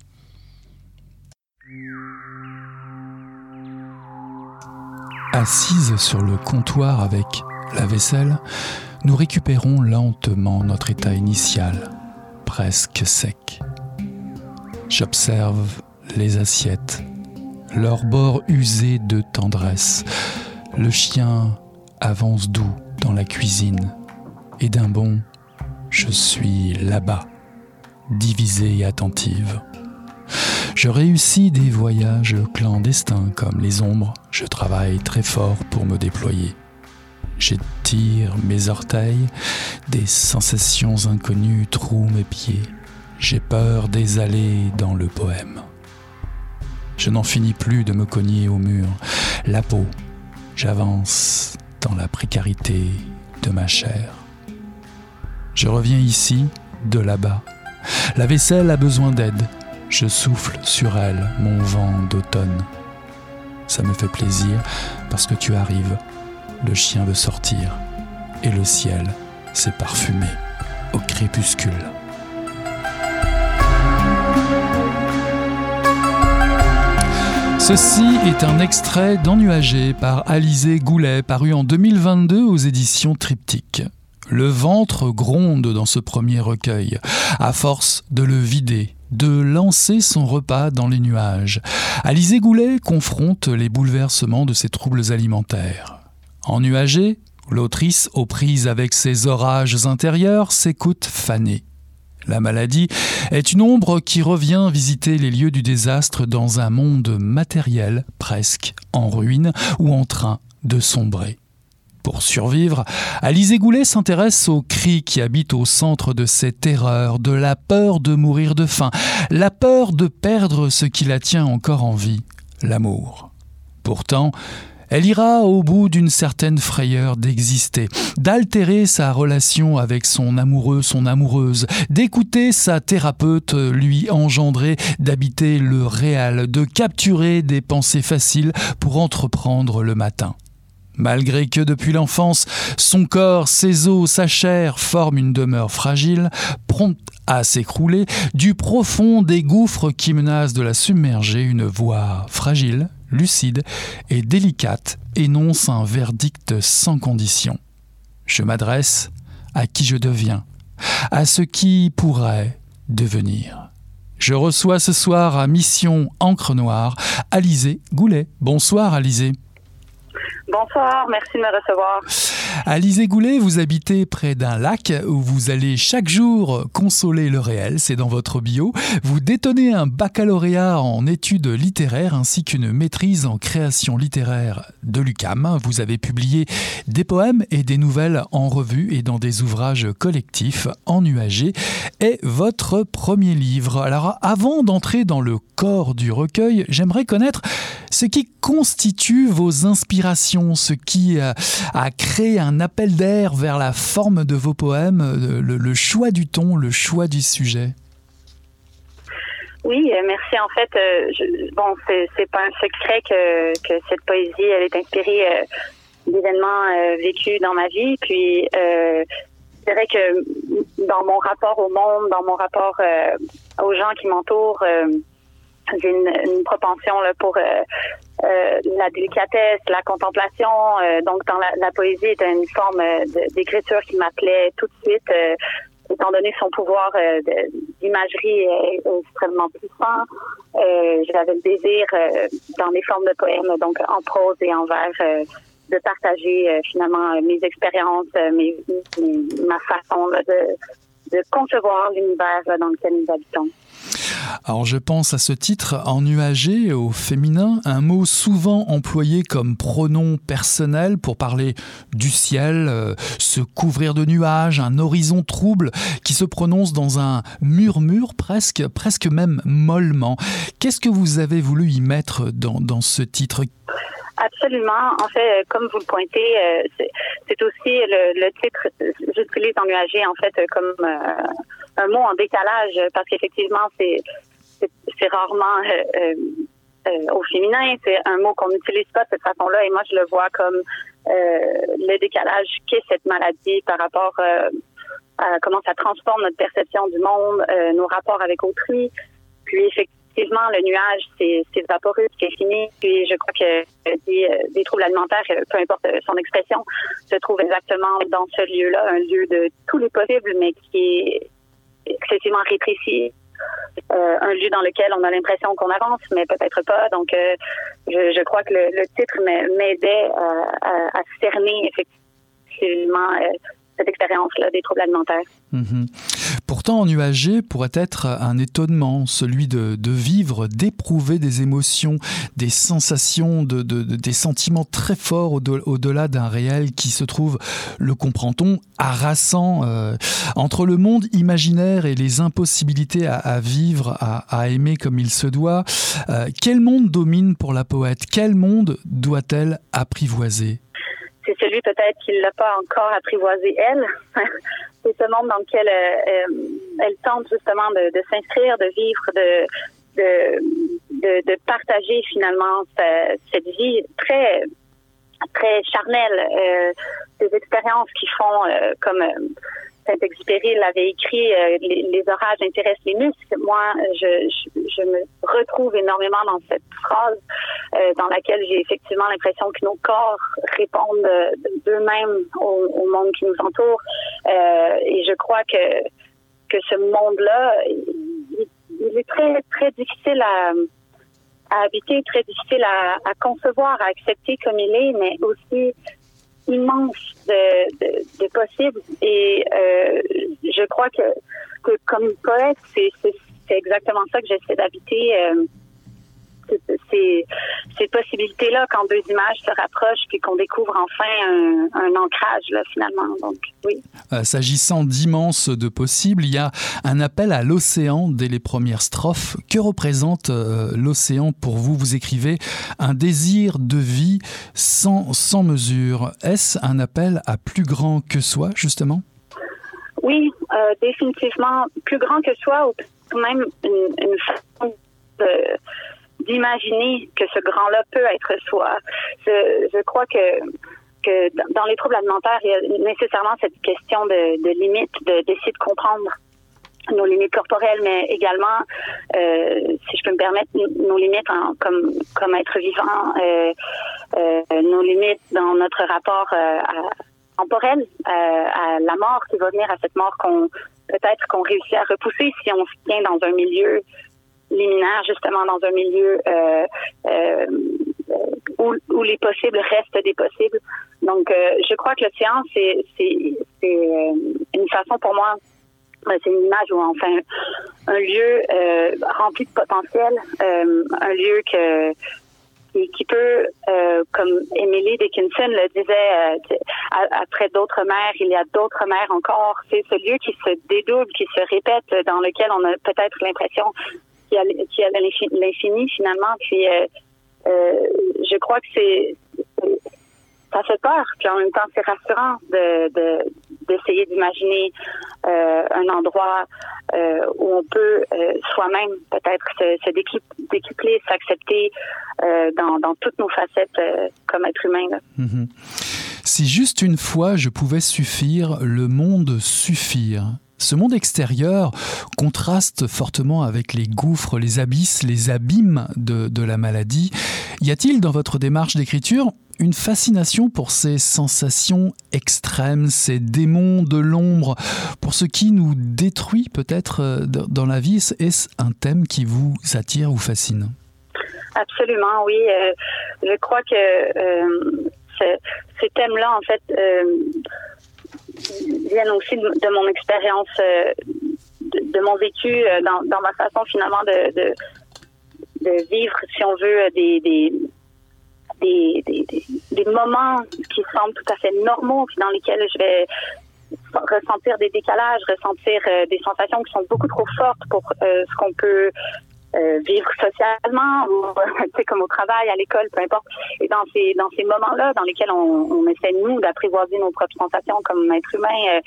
Assise sur le comptoir avec la vaisselle, nous récupérons lentement notre état initial, presque sec. J'observe les assiettes, leur bord usé de tendresse. Le chien avance doux dans la cuisine et d'un bond, je suis là-bas, divisée et attentive. Je réussis des voyages clandestins comme les ombres, je travaille très fort pour me déployer. J'étire mes orteils, des sensations inconnues trouent mes pieds. J'ai peur des allées dans le poème. Je n'en finis plus de me cogner au mur. La peau, j'avance dans la précarité de ma chair. Je reviens ici, de là-bas. La vaisselle a besoin d'aide. Je souffle sur elle mon vent d'automne. Ça me fait plaisir parce que tu arrives. Le chien veut sortir et le ciel s'est parfumé au crépuscule. Ceci est un extrait d'Ennuagé par Alizé Goulet paru en 2022 aux éditions Triptyque. Le ventre gronde dans ce premier recueil, à force de le vider, de lancer son repas dans les nuages. Alizé Goulet confronte les bouleversements de ses troubles alimentaires. Ennuagé, l'autrice, aux prises avec ses orages intérieurs, s'écoute fanée. La maladie est une ombre qui revient visiter les lieux du désastre dans un monde matériel presque en ruine ou en train de sombrer. Pour survivre, Alizé Goulet s'intéresse aux cris qui habitent au centre de ces terreurs, de la peur de mourir de faim, la peur de perdre ce qui la tient encore en vie, l'amour. Pourtant, elle ira au bout d'une certaine frayeur d'exister, d'altérer sa relation avec son amoureux, son amoureuse, d'écouter sa thérapeute lui engendrer, d'habiter le réel, de capturer des pensées faciles pour entreprendre le matin. Malgré que depuis l'enfance, son corps, ses os, sa chair forment une demeure fragile, prompte à s'écrouler, du profond des gouffres qui menacent de la submerger, une voix fragile, lucide et délicate énonce un verdict sans condition. Je m'adresse à qui je deviens, à ce qui pourrait devenir. Je reçois ce soir à Mission Encre Noire Alizé Goulet. Bonsoir Alizé. Bonsoir, merci de me recevoir. Alizé Goulet, vous habitez près d'un lac où vous allez chaque jour consoler le réel, c'est dans votre bio. Vous détenez un baccalauréat en études littéraires ainsi qu'une maîtrise en création littéraire de l'UCAM. Vous avez publié des poèmes et des nouvelles en revue et dans des ouvrages collectifs en UAG et votre premier livre. Alors avant d'entrer dans le corps du recueil, j'aimerais connaître ce qui constitue vos inspirations, ce qui a, créé un appel d'air vers la forme de vos poèmes, euh, le, choix du ton, le choix du sujet. Oui, euh, merci. En fait, euh, bon, c'est pas un secret que, cette poésie, elle est inspirée d'événements vécus dans ma vie. Puis, c'est vrai que dans mon rapport au monde, dans mon rapport aux gens qui m'entourent, j'ai une, propension là, pour euh, euh, la délicatesse, la contemplation. Euh, donc, dans la, la, poésie était une forme d'écriture qui m'appelait tout de suite, étant donné son pouvoir d'imagerie extrêmement puissant. J'avais le désir, dans les formes de poèmes, donc en prose et en vers, de partager finalement mes expériences, mes, ma façon de, de concevoir l'univers dans lequel nous habitons. Alors je pense à ce titre en UAG au féminin, un mot souvent employé comme pronom personnel pour parler du ciel, euh, se couvrir de nuages, un horizon trouble qui se prononce dans un murmure presque, presque même mollement. Qu'est-ce que vous avez voulu y mettre dans ce titre? Absolument. En fait, comme vous le pointez, euh, c'est aussi le, le titre, j'utilise en UAG en fait comme euh, un mot en décalage parce qu'effectivement, c'est c'est rarement euh, euh, euh, au féminin. C'est un mot qu'on n'utilise pas de cette façon-là. Et moi, je le vois comme le décalage qu'est cette maladie par rapport à comment ça transforme notre perception du monde, nos rapports avec autrui. Puis effectivement, le nuage, c'est vaporeux, c'est fini. Puis je crois que des, des, troubles alimentaires, peu importe son expression, se trouvent exactement dans ce lieu-là, un lieu de tous les possibles, mais qui est excessivement rétréci. Euh, un lieu dans lequel on a l'impression qu'on avance, mais peut-être pas. Donc, euh, je, crois que le, titre m'aidait à, cerner effectivement euh, cette expérience-là des troubles alimentaires. Mhm. Pourtant, en UAG pourrait être un étonnement, celui de, vivre, d'éprouver des émotions, des sensations, de, des sentiments très forts au-delà d'un réel qui se trouve, le comprend-on, harassant euh, entre le monde imaginaire et les impossibilités à, vivre, à, aimer comme il se doit. Euh, quel monde domine pour la poète? Quel monde doit-elle apprivoiser? C'est celui peut-être qui ne l'a pas encore apprivoisé elle. C'est ce monde dans lequel euh, euh, elle tente justement de, s'inscrire, de vivre, de, de, partager finalement cette vie très très charnelle, euh, des expériences qui font comme Saint-Exupéry l'avait écrit, euh, les, orages intéressent les muscles. Moi, je, me retrouve énormément dans cette phrase euh, dans laquelle j'ai effectivement l'impression que nos corps répondent d'eux-mêmes au, monde qui nous entoure. Euh, et je crois que, que ce monde-là, il, est très, très difficile à, habiter, très difficile à concevoir, à accepter comme il est, mais aussi immense de, de, de possibles. Et euh, je crois que, que comme poète, c'est exactement ça que j'essaie d'habiter. Euh, ces, ces possibilités-là quand deux images se rapprochent puis qu'on découvre enfin un, un ancrage là, finalement. Donc oui. Euh, S'agissant d'immenses de possibles, il y a un appel à l'océan dès les premières strophes. Que représente euh, l'océan pour vous? Vous écrivez un désir de vie sans, sans mesure. Est-ce un appel à plus grand que soi justement? Oui, euh, définitivement plus grand que soi ou même une, une façon de d'imaginer que ce grand-là peut être soi. Je, crois que que dans les troubles alimentaires, il y a nécessairement cette question de, de limite, de d'essayer de comprendre nos limites corporelles, mais également, euh, si je peux me permettre, nos limites en, comme comme être vivant, euh, euh, nos limites dans notre rapport à, temporel, à la mort qui va venir, à cette mort qu'on peut-être qu'on réussit à repousser si on se tient dans un milieu liminaire, justement, dans un milieu euh, euh, où, les possibles restent des possibles. Donc, euh, je crois que l'océan, c'est euh, une façon pour moi, euh, c'est une image ou enfin un lieu rempli de potentiel, un lieu que qui, peut, comme Emily Dickinson le disait, après d'autres mers, il y a d'autres mers encore. C'est ce lieu qui se dédouble, qui se répète, dans lequel on a peut-être l'impression qui a, qui a l'infini finalement. Puis euh, euh, je crois que c'est ça fait peur, puis en même temps c'est rassurant de d'essayer de, d'imaginer euh, un endroit où on peut soi-même peut-être se, se décupler, s'accepter dans, toutes nos facettes comme être humain. Mm -hmm. Si juste une fois je pouvais suffire, le monde suffire. Ce monde extérieur contraste fortement avec les gouffres, les abysses, les abîmes de, la maladie. Y a-t-il dans votre démarche d'écriture une fascination pour ces sensations extrêmes, ces démons de l'ombre, pour ce qui nous détruit peut-être euh, dans la vie? Est-ce un thème qui vous attire ou fascine? Absolument, oui. Euh, je crois que euh, ce, ces thèmes-là, en fait, viennent aussi de, mon expérience, euh, de, mon vécu, euh, dans, ma façon finalement de, vivre, si on veut, des, des, moments qui semblent tout à fait normaux, puis dans lesquels je vais ressentir des décalages, ressentir euh, des sensations qui sont beaucoup trop fortes pour euh, ce qu'on peut euh, vivre socialement ou comme au travail, à l'école, peu importe. Et dans ces dans ces moments-là, dans lesquels on, on essaie nous d'apprivoiser nos propres sensations comme être humain, euh,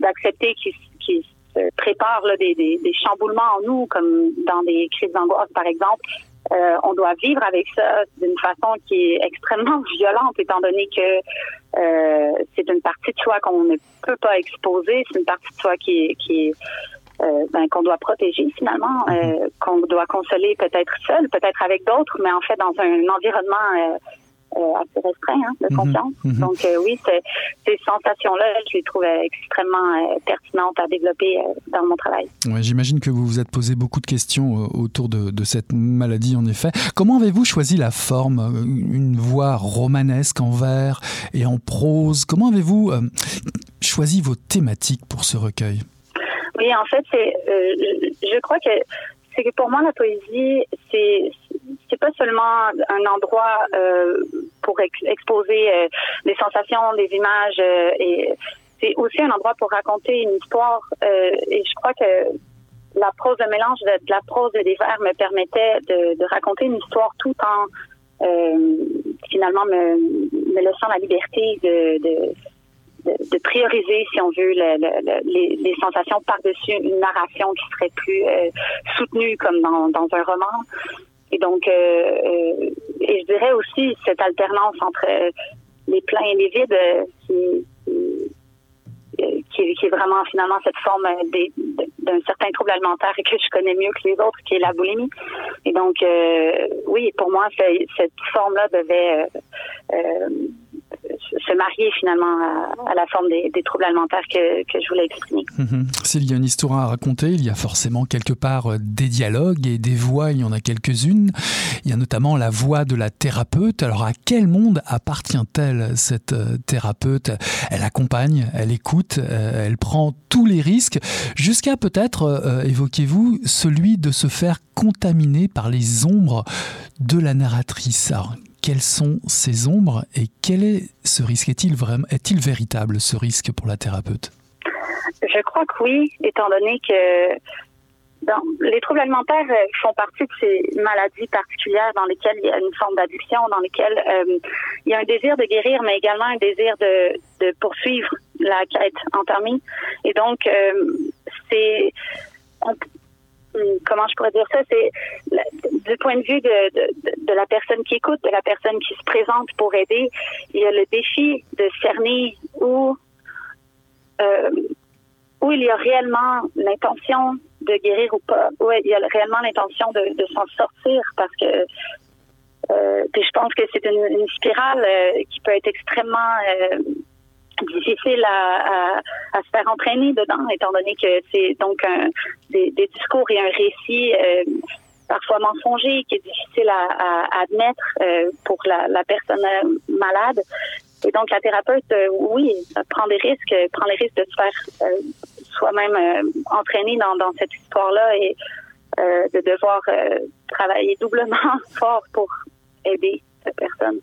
d'accepter qu'ils qu se préparent là, des, des, des chamboulements en nous, comme dans des crises d'angoisse par exemple. Euh, on doit vivre avec ça d'une façon qui est extrêmement violente, étant donné que euh, c'est une partie de soi qu'on ne peut pas exposer, c'est une partie de soi qui qui est euh, ben, qu'on doit protéger finalement, euh, qu'on doit consoler peut-être seul, peut-être avec d'autres, mais en fait dans un environnement euh, assez restreint hein, de confiance. Mm -hmm. Donc oui, ces sensations-là, je les trouve extrêmement pertinentes à développer dans mon travail. Ouais, J'imagine que vous vous êtes posé beaucoup de questions autour de, de cette maladie, en effet. Comment avez-vous choisi la forme Une voix romanesque en vers et en prose? Comment avez-vous choisi vos thématiques pour ce recueil? Oui, en fait, c'est, euh, je crois que pour moi, la poésie, c'est c'est pas seulement un endroit euh, pour ex exposer euh, des sensations, des images, et c'est aussi un endroit pour raconter une histoire. Et je crois que la prose de mélange de, la prose et des vers me permettait de, raconter une histoire tout en finalement me, me laissant la liberté de, de de, prioriser, si on veut, le, le, le, les, sensations par-dessus une narration qui serait plus euh, soutenue comme dans, un roman. Et donc, euh, euh, et je dirais aussi cette alternance entre les pleins et les vides qui, qui, est vraiment finalement cette forme d'un certain trouble alimentaire et que je connais mieux que les autres, qui est la boulimie. Et donc, oui, pour moi, cette forme-là devait... Se marier finalement à, la forme des, troubles alimentaires que, que, je voulais exprimer. Mhm. S'il y a une histoire à raconter, il y a forcément quelque part euh, des dialogues et des voix, il y en a quelques-unes. Il y a notamment la voix de la thérapeute. Alors à quel monde appartient-elle cette euh, thérapeute? Elle accompagne, elle écoute, euh, elle prend tous les risques, jusqu'à peut-être, évoquez-vous, celui de se faire contaminer par les ombres de la narratrice. Alors, quelles sont ces ombres et quel est ce risque Est-il vraiment, est-il véritable ce risque pour la thérapeute? Je crois que oui, étant donné que les troubles alimentaires euh, font partie de ces maladies particulières dans lesquelles il y a une forme d'addiction, dans lesquelles euh, il y a un désir de guérir, mais également un désir de, poursuivre la quête entamée. Et donc, euh, c'est comment je pourrais dire ça, c'est du point de vue de, la personne qui écoute, de la personne qui se présente pour aider, il y a le défi de cerner où, euh, où il y a réellement l'intention de guérir ou pas, où il y a réellement l'intention de, s'en sortir parce que euh, je pense que c'est une, spirale euh, qui peut être extrêmement difficile à, à, se faire entraîner dedans, étant donné que c'est donc un, des, des, discours et un récit euh, parfois mensonger qui est difficile à, à admettre euh, pour la, la, personne malade. Et donc la thérapeute, euh, oui, prend des risques, prend les risques de se faire soi-même entraîner dans, dans cette histoire-là et de devoir travailler doublement fort pour aider cette personne.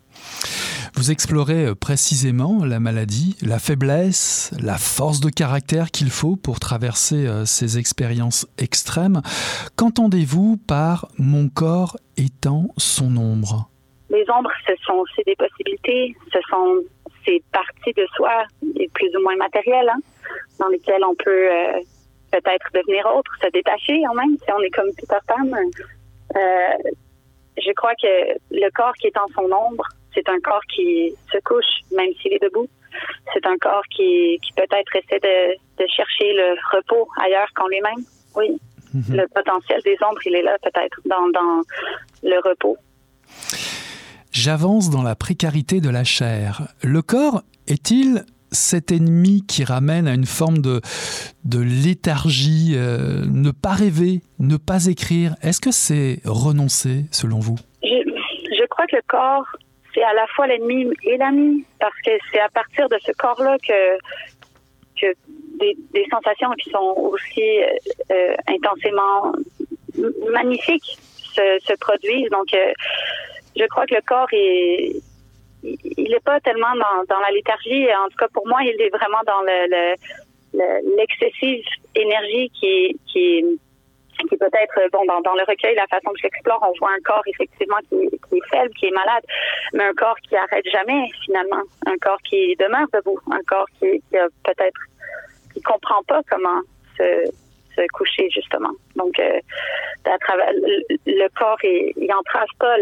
Vous explorez euh, précisément la maladie, la faiblesse, la force de caractère qu'il faut pour traverser euh, ces expériences extrêmes. Qu'entendez-vous par mon corps étant son ombre Les ombres, ce sont aussi des possibilités, ce sont ces parties de soi, plus ou moins matérielles, hein, dans lesquelles on peut euh, peut-être devenir autre, se détacher en même, si on est comme Peter Pan. je crois que le corps qui est en son ombre, c'est un corps qui se couche, même s'il est debout. C'est un corps qui, peut-être essaie de, chercher le repos ailleurs qu'en lui-même. Oui. Mhm. Le potentiel des ombres, il est là peut-être dans, dans le repos. J'avance dans la précarité de la chair. Le corps est-il cet ennemi qui ramène à une forme de, de léthargie, euh, ne pas rêver, ne pas écrire? Est-ce que c'est renoncer selon vous? Je, je, crois que le corps c'est à la fois l'ennemi et l'ami, parce que c'est à partir de ce corps-là que, que des, sensations qui sont aussi euh, euh, intensément magnifiques se, produisent. Donc, euh, je crois que le corps est il n'est pas tellement dans, la léthargie. En tout cas, pour moi, il est vraiment dans le, l'excessive énergie qui qui qui peut-être, bon, dans, le recueil, la façon que j'explore, on voit un corps effectivement qui, est faible, qui est malade, mais un corps qui arrête jamais finalement, un corps qui demeure debout, un corps qui, qui peut-être, qui comprend pas comment se, coucher justement. Donc, euh, le, corps, il, il entrave pas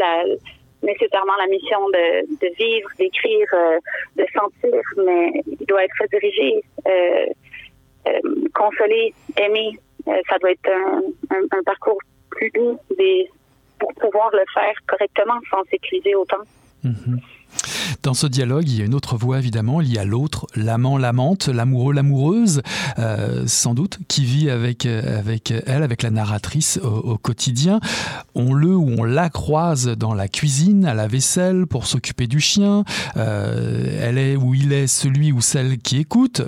nécessairement la mission de, de vivre, d'écrire, euh, de sentir, mais il doit être dirigé, euh, euh consolé, aimé, euh, ça doit être un, parcours plus doux des, pour pouvoir le faire correctement sans s'épuiser autant. Mhm. Dans ce dialogue, il y a une autre voix évidemment, il y a l'autre, l'amant l'amante, l'amoureux l'amoureuse, euh, sans doute, qui vit avec, euh, avec elle, avec la narratrice au, quotidien. On le ou on la croise dans la cuisine, à la vaisselle, pour s'occuper du chien. Euh, elle est ou il est celui ou celle qui écoute.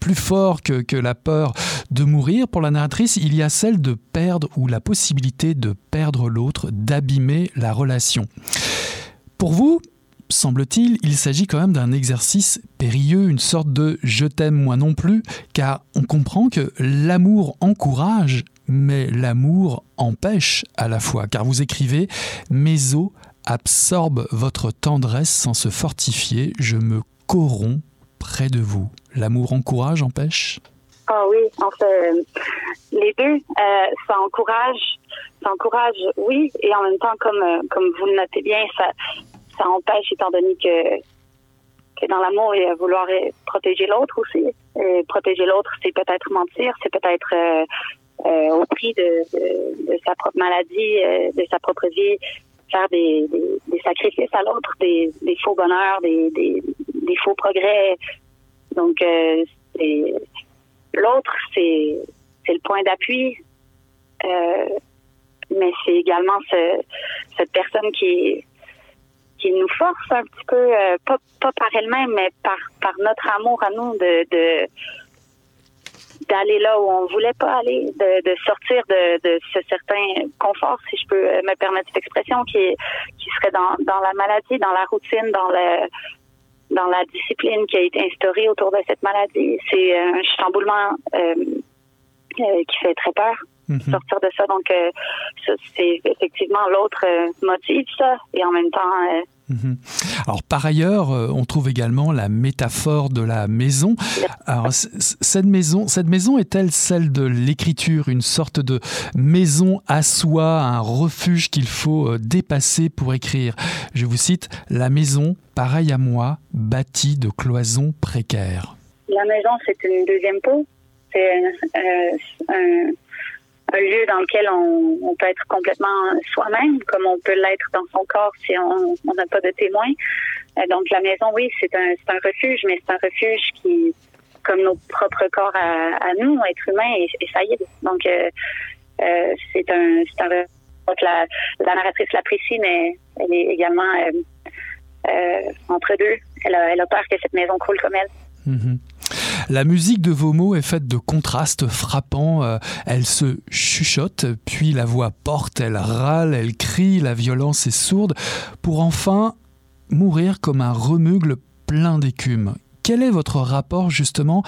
plus fort que, que la peur de mourir, pour la narratrice, il y a celle de perdre ou la possibilité de perdre l'autre, d'abîmer la relation. Pour vous, semble-t-il, il, s'agit quand même d'un exercice périlleux, une sorte de je t'aime moi non plus, car on comprend que l'amour encourage, mais l'amour empêche à la fois, car vous écrivez Mes os absorbent votre tendresse sans se fortifier, je me corromps près de vous. L'amour encourage, empêche? Ah oui, en fait, les deux, euh, ça encourage, ça encourage, oui, et en même temps, comme, euh, comme vous le notez bien, ça, ça empêche étant donné que, que dans l'amour, il y a vouloir protéger l'autre aussi. Protéger l'autre, c'est peut-être mentir, c'est peut-être euh, euh, au prix de, sa propre maladie, euh, de sa propre vie, faire des, des, sacrifices à l'autre, des, faux bonheurs, des, des, faux progrès. Donc, l'autre, c'est le point d'appui. mais c'est également cette personne qui, qui nous force un petit peu, pas, pas par elle-même, mais par, par notre amour à nous de d'aller là où on voulait pas aller, de, sortir de, ce certain confort, si je peux me permettre cette expression, qui, qui serait dans, dans la maladie, dans la routine, dans le dans la discipline qui a été instaurée autour de cette maladie. C'est un chamboulement euh, euh, qui fait très peur. Mhm. Sortir de ça, donc euh, c'est effectivement l'autre motif, ça, et en même temps. Alors par ailleurs, euh, on trouve également la métaphore de la maison. Alors cette maison, cette maison est-elle celle de l'écriture, une sorte de maison à soi, un refuge qu'il faut euh, dépasser pour écrire? Je vous cite la maison, pareille à moi, bâtie de cloisons précaires. La maison, c'est une deuxième peau. C'est un un lieu dans lequel on, peut être complètement soi-même, comme on peut l'être dans son corps si on n'a pas de témoins. Euh, donc la maison, oui, c'est un, un refuge, mais c'est un refuge qui, comme nos propres corps à, nous, êtres humains, est, est faillible. Donc euh, euh, c'est un, un donc la, narratrice l'apprécie, mais elle est également entre deux. Elle a, peur que cette maison coule comme elle. Mm-hmm. La musique de vos mots est faite de contrastes frappants. Euh, elle se chuchote, puis la voix porte, elle râle, elle crie, la violence est sourde, pour enfin mourir comme un remugle plein d'écume. Quel est votre rapport justement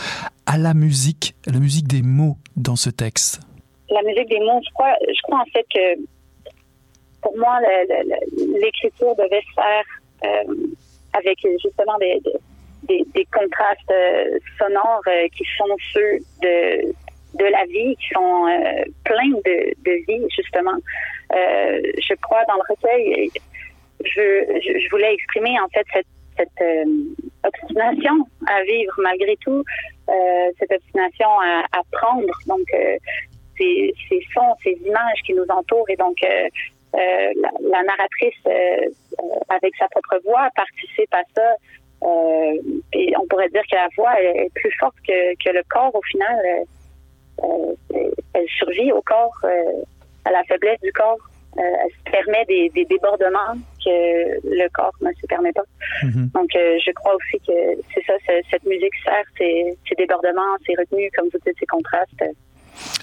à la musique, à la musique des mots dans ce texte? La musique des mots, je crois, je crois en fait que pour moi, l'écriture devait se faire euh, avec justement des, des, contrastes euh, sonores euh, qui sont ceux de, de la vie, qui sont euh, pleins de, de vie, justement. je crois dans le recueil, je, je, voulais exprimer en fait cette, obstination à vivre malgré tout, cette obstination à, à prendre. Donc, ces, ces, sons, ces images qui nous entourent et donc la, narratrice, avec sa propre voix, participe à ça et on pourrait dire que la voix est, plus forte que, que, le corps au final. Euh, euh, elle survit au corps, à la faiblesse du corps. elle se permet des, des, débordements que le corps ne se permet pas. Mhm. Donc, je crois aussi que c'est ça, cette musique sert ces, ces débordements, ces retenues, comme vous dites, ces contrastes.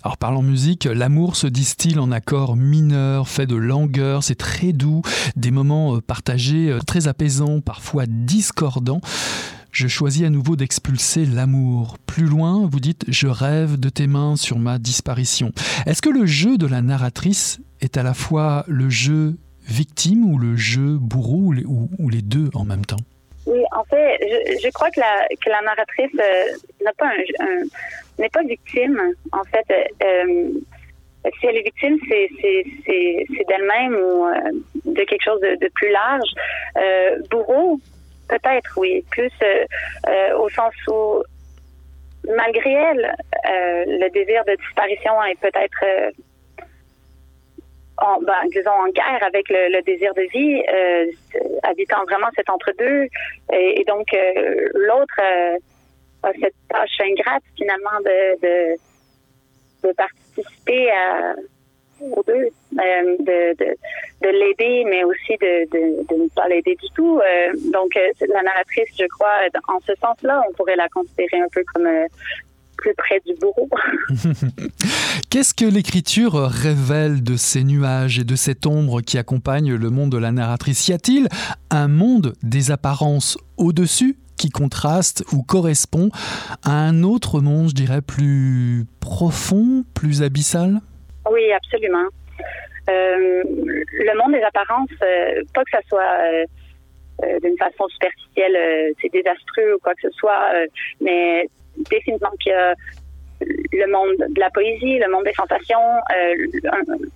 Alors parlons musique, l'amour se distille en accords mineurs, fait de langueur, c'est très doux, des moments euh, partagés euh, très apaisants, parfois discordants. Je choisis à nouveau d'expulser l'amour. Plus loin, vous dites Je rêve de tes mains sur ma disparition. Est-ce que le jeu de la narratrice est à la fois le jeu victime ou le jeu bourreau ou les, deux en même temps? Oui, en fait, je, crois que la, que la narratrice euh, n'a pas un n'est pas victime. En fait, euh, euh, si elle est victime, c'est d'elle-même ou euh, de quelque chose de, plus large. bourreau, peut-être, oui, plus au sens où, malgré elle, le désir de disparition est peut-être en, ben, disons, en guerre avec le, désir de vie, habitant vraiment cet entre-deux. Et, donc, l'autre cette tâche ingrate finalement de, de, participer à, aux deux, euh, de, de, de l'aider, mais aussi de, de, ne pas l'aider du tout. Euh, donc, euh, la narratrice, je crois, en ce sens-là, on pourrait la considérer un peu comme plus près du bourreau. Qu'est-ce que l'écriture révèle de ces nuages et de cette ombre qui accompagne le monde de la narratrice? Y a-t-il un monde des apparences au-dessus qui contraste ou correspond à un autre monde, je dirais, plus profond, plus abyssal? Oui, absolument. Euh, le monde des apparences, euh, pas que ça soit euh, d'une façon superficielle, c'est désastreux ou quoi que ce soit, mais définitivement y a le monde de la poésie, le monde des sensations,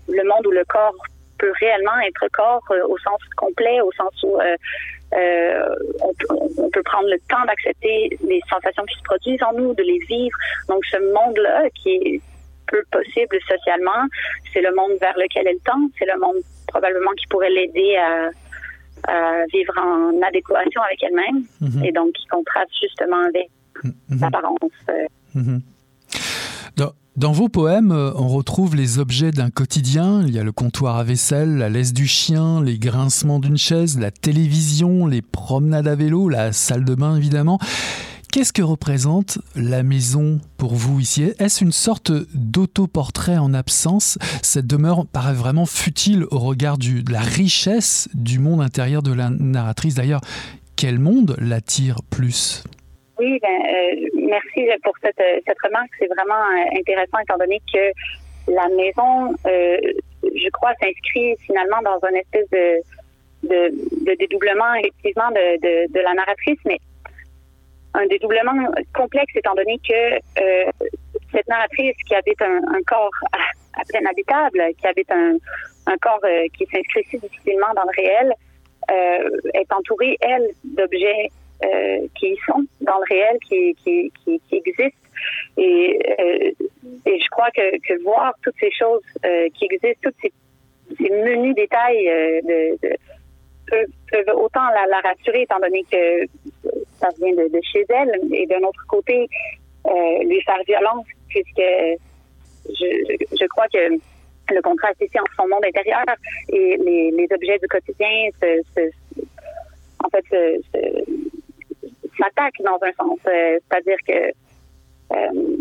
le monde où le corps peut réellement être corps au sens complet, au sens où euh, on, on, peut prendre le temps d'accepter les sensations qui se produisent en nous, de les vivre. Donc ce monde-là qui est peu possible socialement, c'est le monde vers lequel elle tend, c'est le monde probablement qui pourrait l'aider à, à vivre en adéquation avec elle-même Mhm. et donc qui contraste justement avec Mhm. euh, Mhm. Dans, dans vos poèmes, euh, on retrouve les objets d'un quotidien. Il y a le comptoir à vaisselle, la laisse du chien, les grincements d'une chaise, la télévision, les promenades à vélo, la salle de bain évidemment. Qu'est-ce que représente la maison pour vous ici? Est-ce une sorte d'autoportrait en absence? Cette demeure paraît vraiment futile au regard du- de la richesse du monde intérieur de la narratrice. D'ailleurs, quel monde l'attire plus? Oui, ben, euh, merci pour cette, euh, cette remarque. C'est vraiment euh, intéressant étant donné que la maison, je crois, s'inscrit finalement dans une espèce de, dédoublement effectivement de, de, la narratrice, mais un dédoublement complexe étant donné que cette narratrice qui habite un, un corps à, à peine habitable, qui habite un, corps qui s'inscrit si difficilement dans le réel, est entourée, elle, d'objets qui y sont dans le réel, qui, qui, qui, qui existent. Et, euh, et je crois que, que voir toutes ces choses euh, qui existent, tous ces, ces menus détails euh, de, de, peuvent, autant la, la rassurer étant donné que ça vient de, de chez elle, et d'un autre côté, euh, lui faire violence, puisque je, je crois que le contraste ici entre son monde intérieur et les, les objets du quotidien en fait, se- s'attaquent dans un sens. Euh, C'est-à-dire que euh,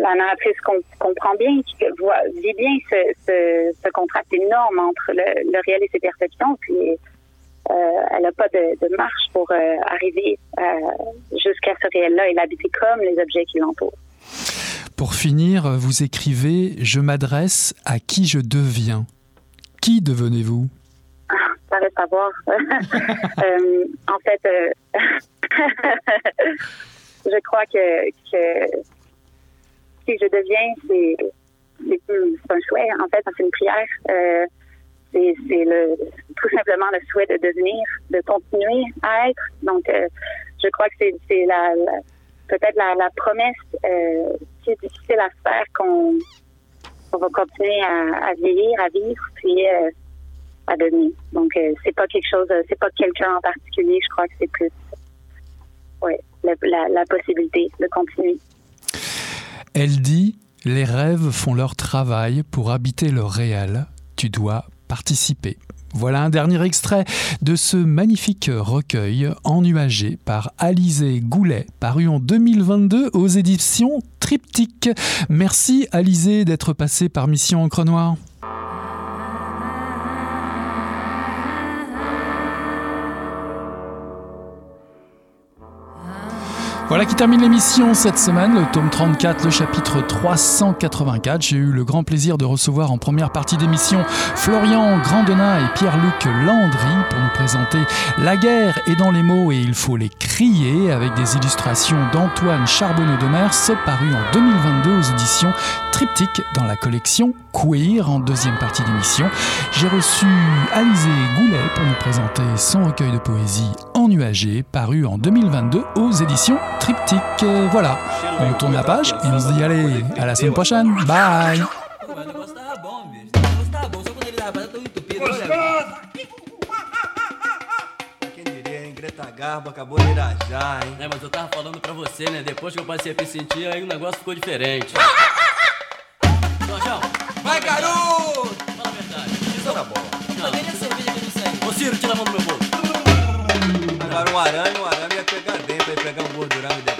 la narratrice com- comprend bien, qui voit, vit bien ce, ce, ce contraste énorme entre le, le réel et ses perceptions, puis euh, elle n'a pas de, de marche pour arriver jusqu'à ce réel-là et l'habiter comme les objets qui l'entourent. Pour finir, vous écrivez Je m'adresse à qui je deviens. Qui devenez-vous? Ça reste à voir. Euh, en fait, euh, je crois que, si je deviens, c'est un souhait. En fait, c'est une prière. Euh, c'est le tout simplement le souhait de devenir, de continuer à être. Donc, euh, je crois que c'est la, la- peut-être la, la promesse euh, qui est difficile à faire qu'on va continuer à, vieillir, à vivre, puis à devenir. Donc, c'est pas quelque chose, c'est pas quelqu'un en particulier. Je crois que c'est plus, la, possibilité de continuer. Elle dit Les rêves font leur travail pour habiter le réel. Tu dois participer. Voilà un dernier extrait de ce magnifique recueil ennuagé par Alizé Goulet, paru en 2022 aux éditions Triptyque. Merci Alizé d'être passée par Mission Encre Noire. Voilà qui termine l'émission cette semaine, le tome 34, le chapitre 384. J'ai eu le grand plaisir de recevoir en première partie d'émission Florian Grandena et Pierre-Luc Landry pour nous présenter La guerre est dans les mots et il faut les crier avec des illustrations d'Antoine Charbonneau de Mers paru en 2022 aux éditions Triptyque dans la collection Queer en deuxième partie d'émission. J'ai reçu Alizé Goulet pour nous présenter son recueil de poésie Ennuagé paru en 2022 aux éditions Triptyque. Voilà, on tourne la page et on se dit allez, à la semaine prochaine. Bye Pô, mas o negócio tava bom, bicho. O negócio tava bom, só quando ele tava tão entupido. Olha, Quem diria? Greta Garbo acabou de irajar, hein? É, mas eu tava falando pra você, né? Depois que eu passei a me sentir, aí o negócio ficou diferente. Garoto! fala a verdade. Isso na bola. Não. Cadê a cerveja que não sei? Ô Ciro, tira a mão do meu bolso. Agora um arame, um arame ia pegar dentro, ia pegar um gordurame depois,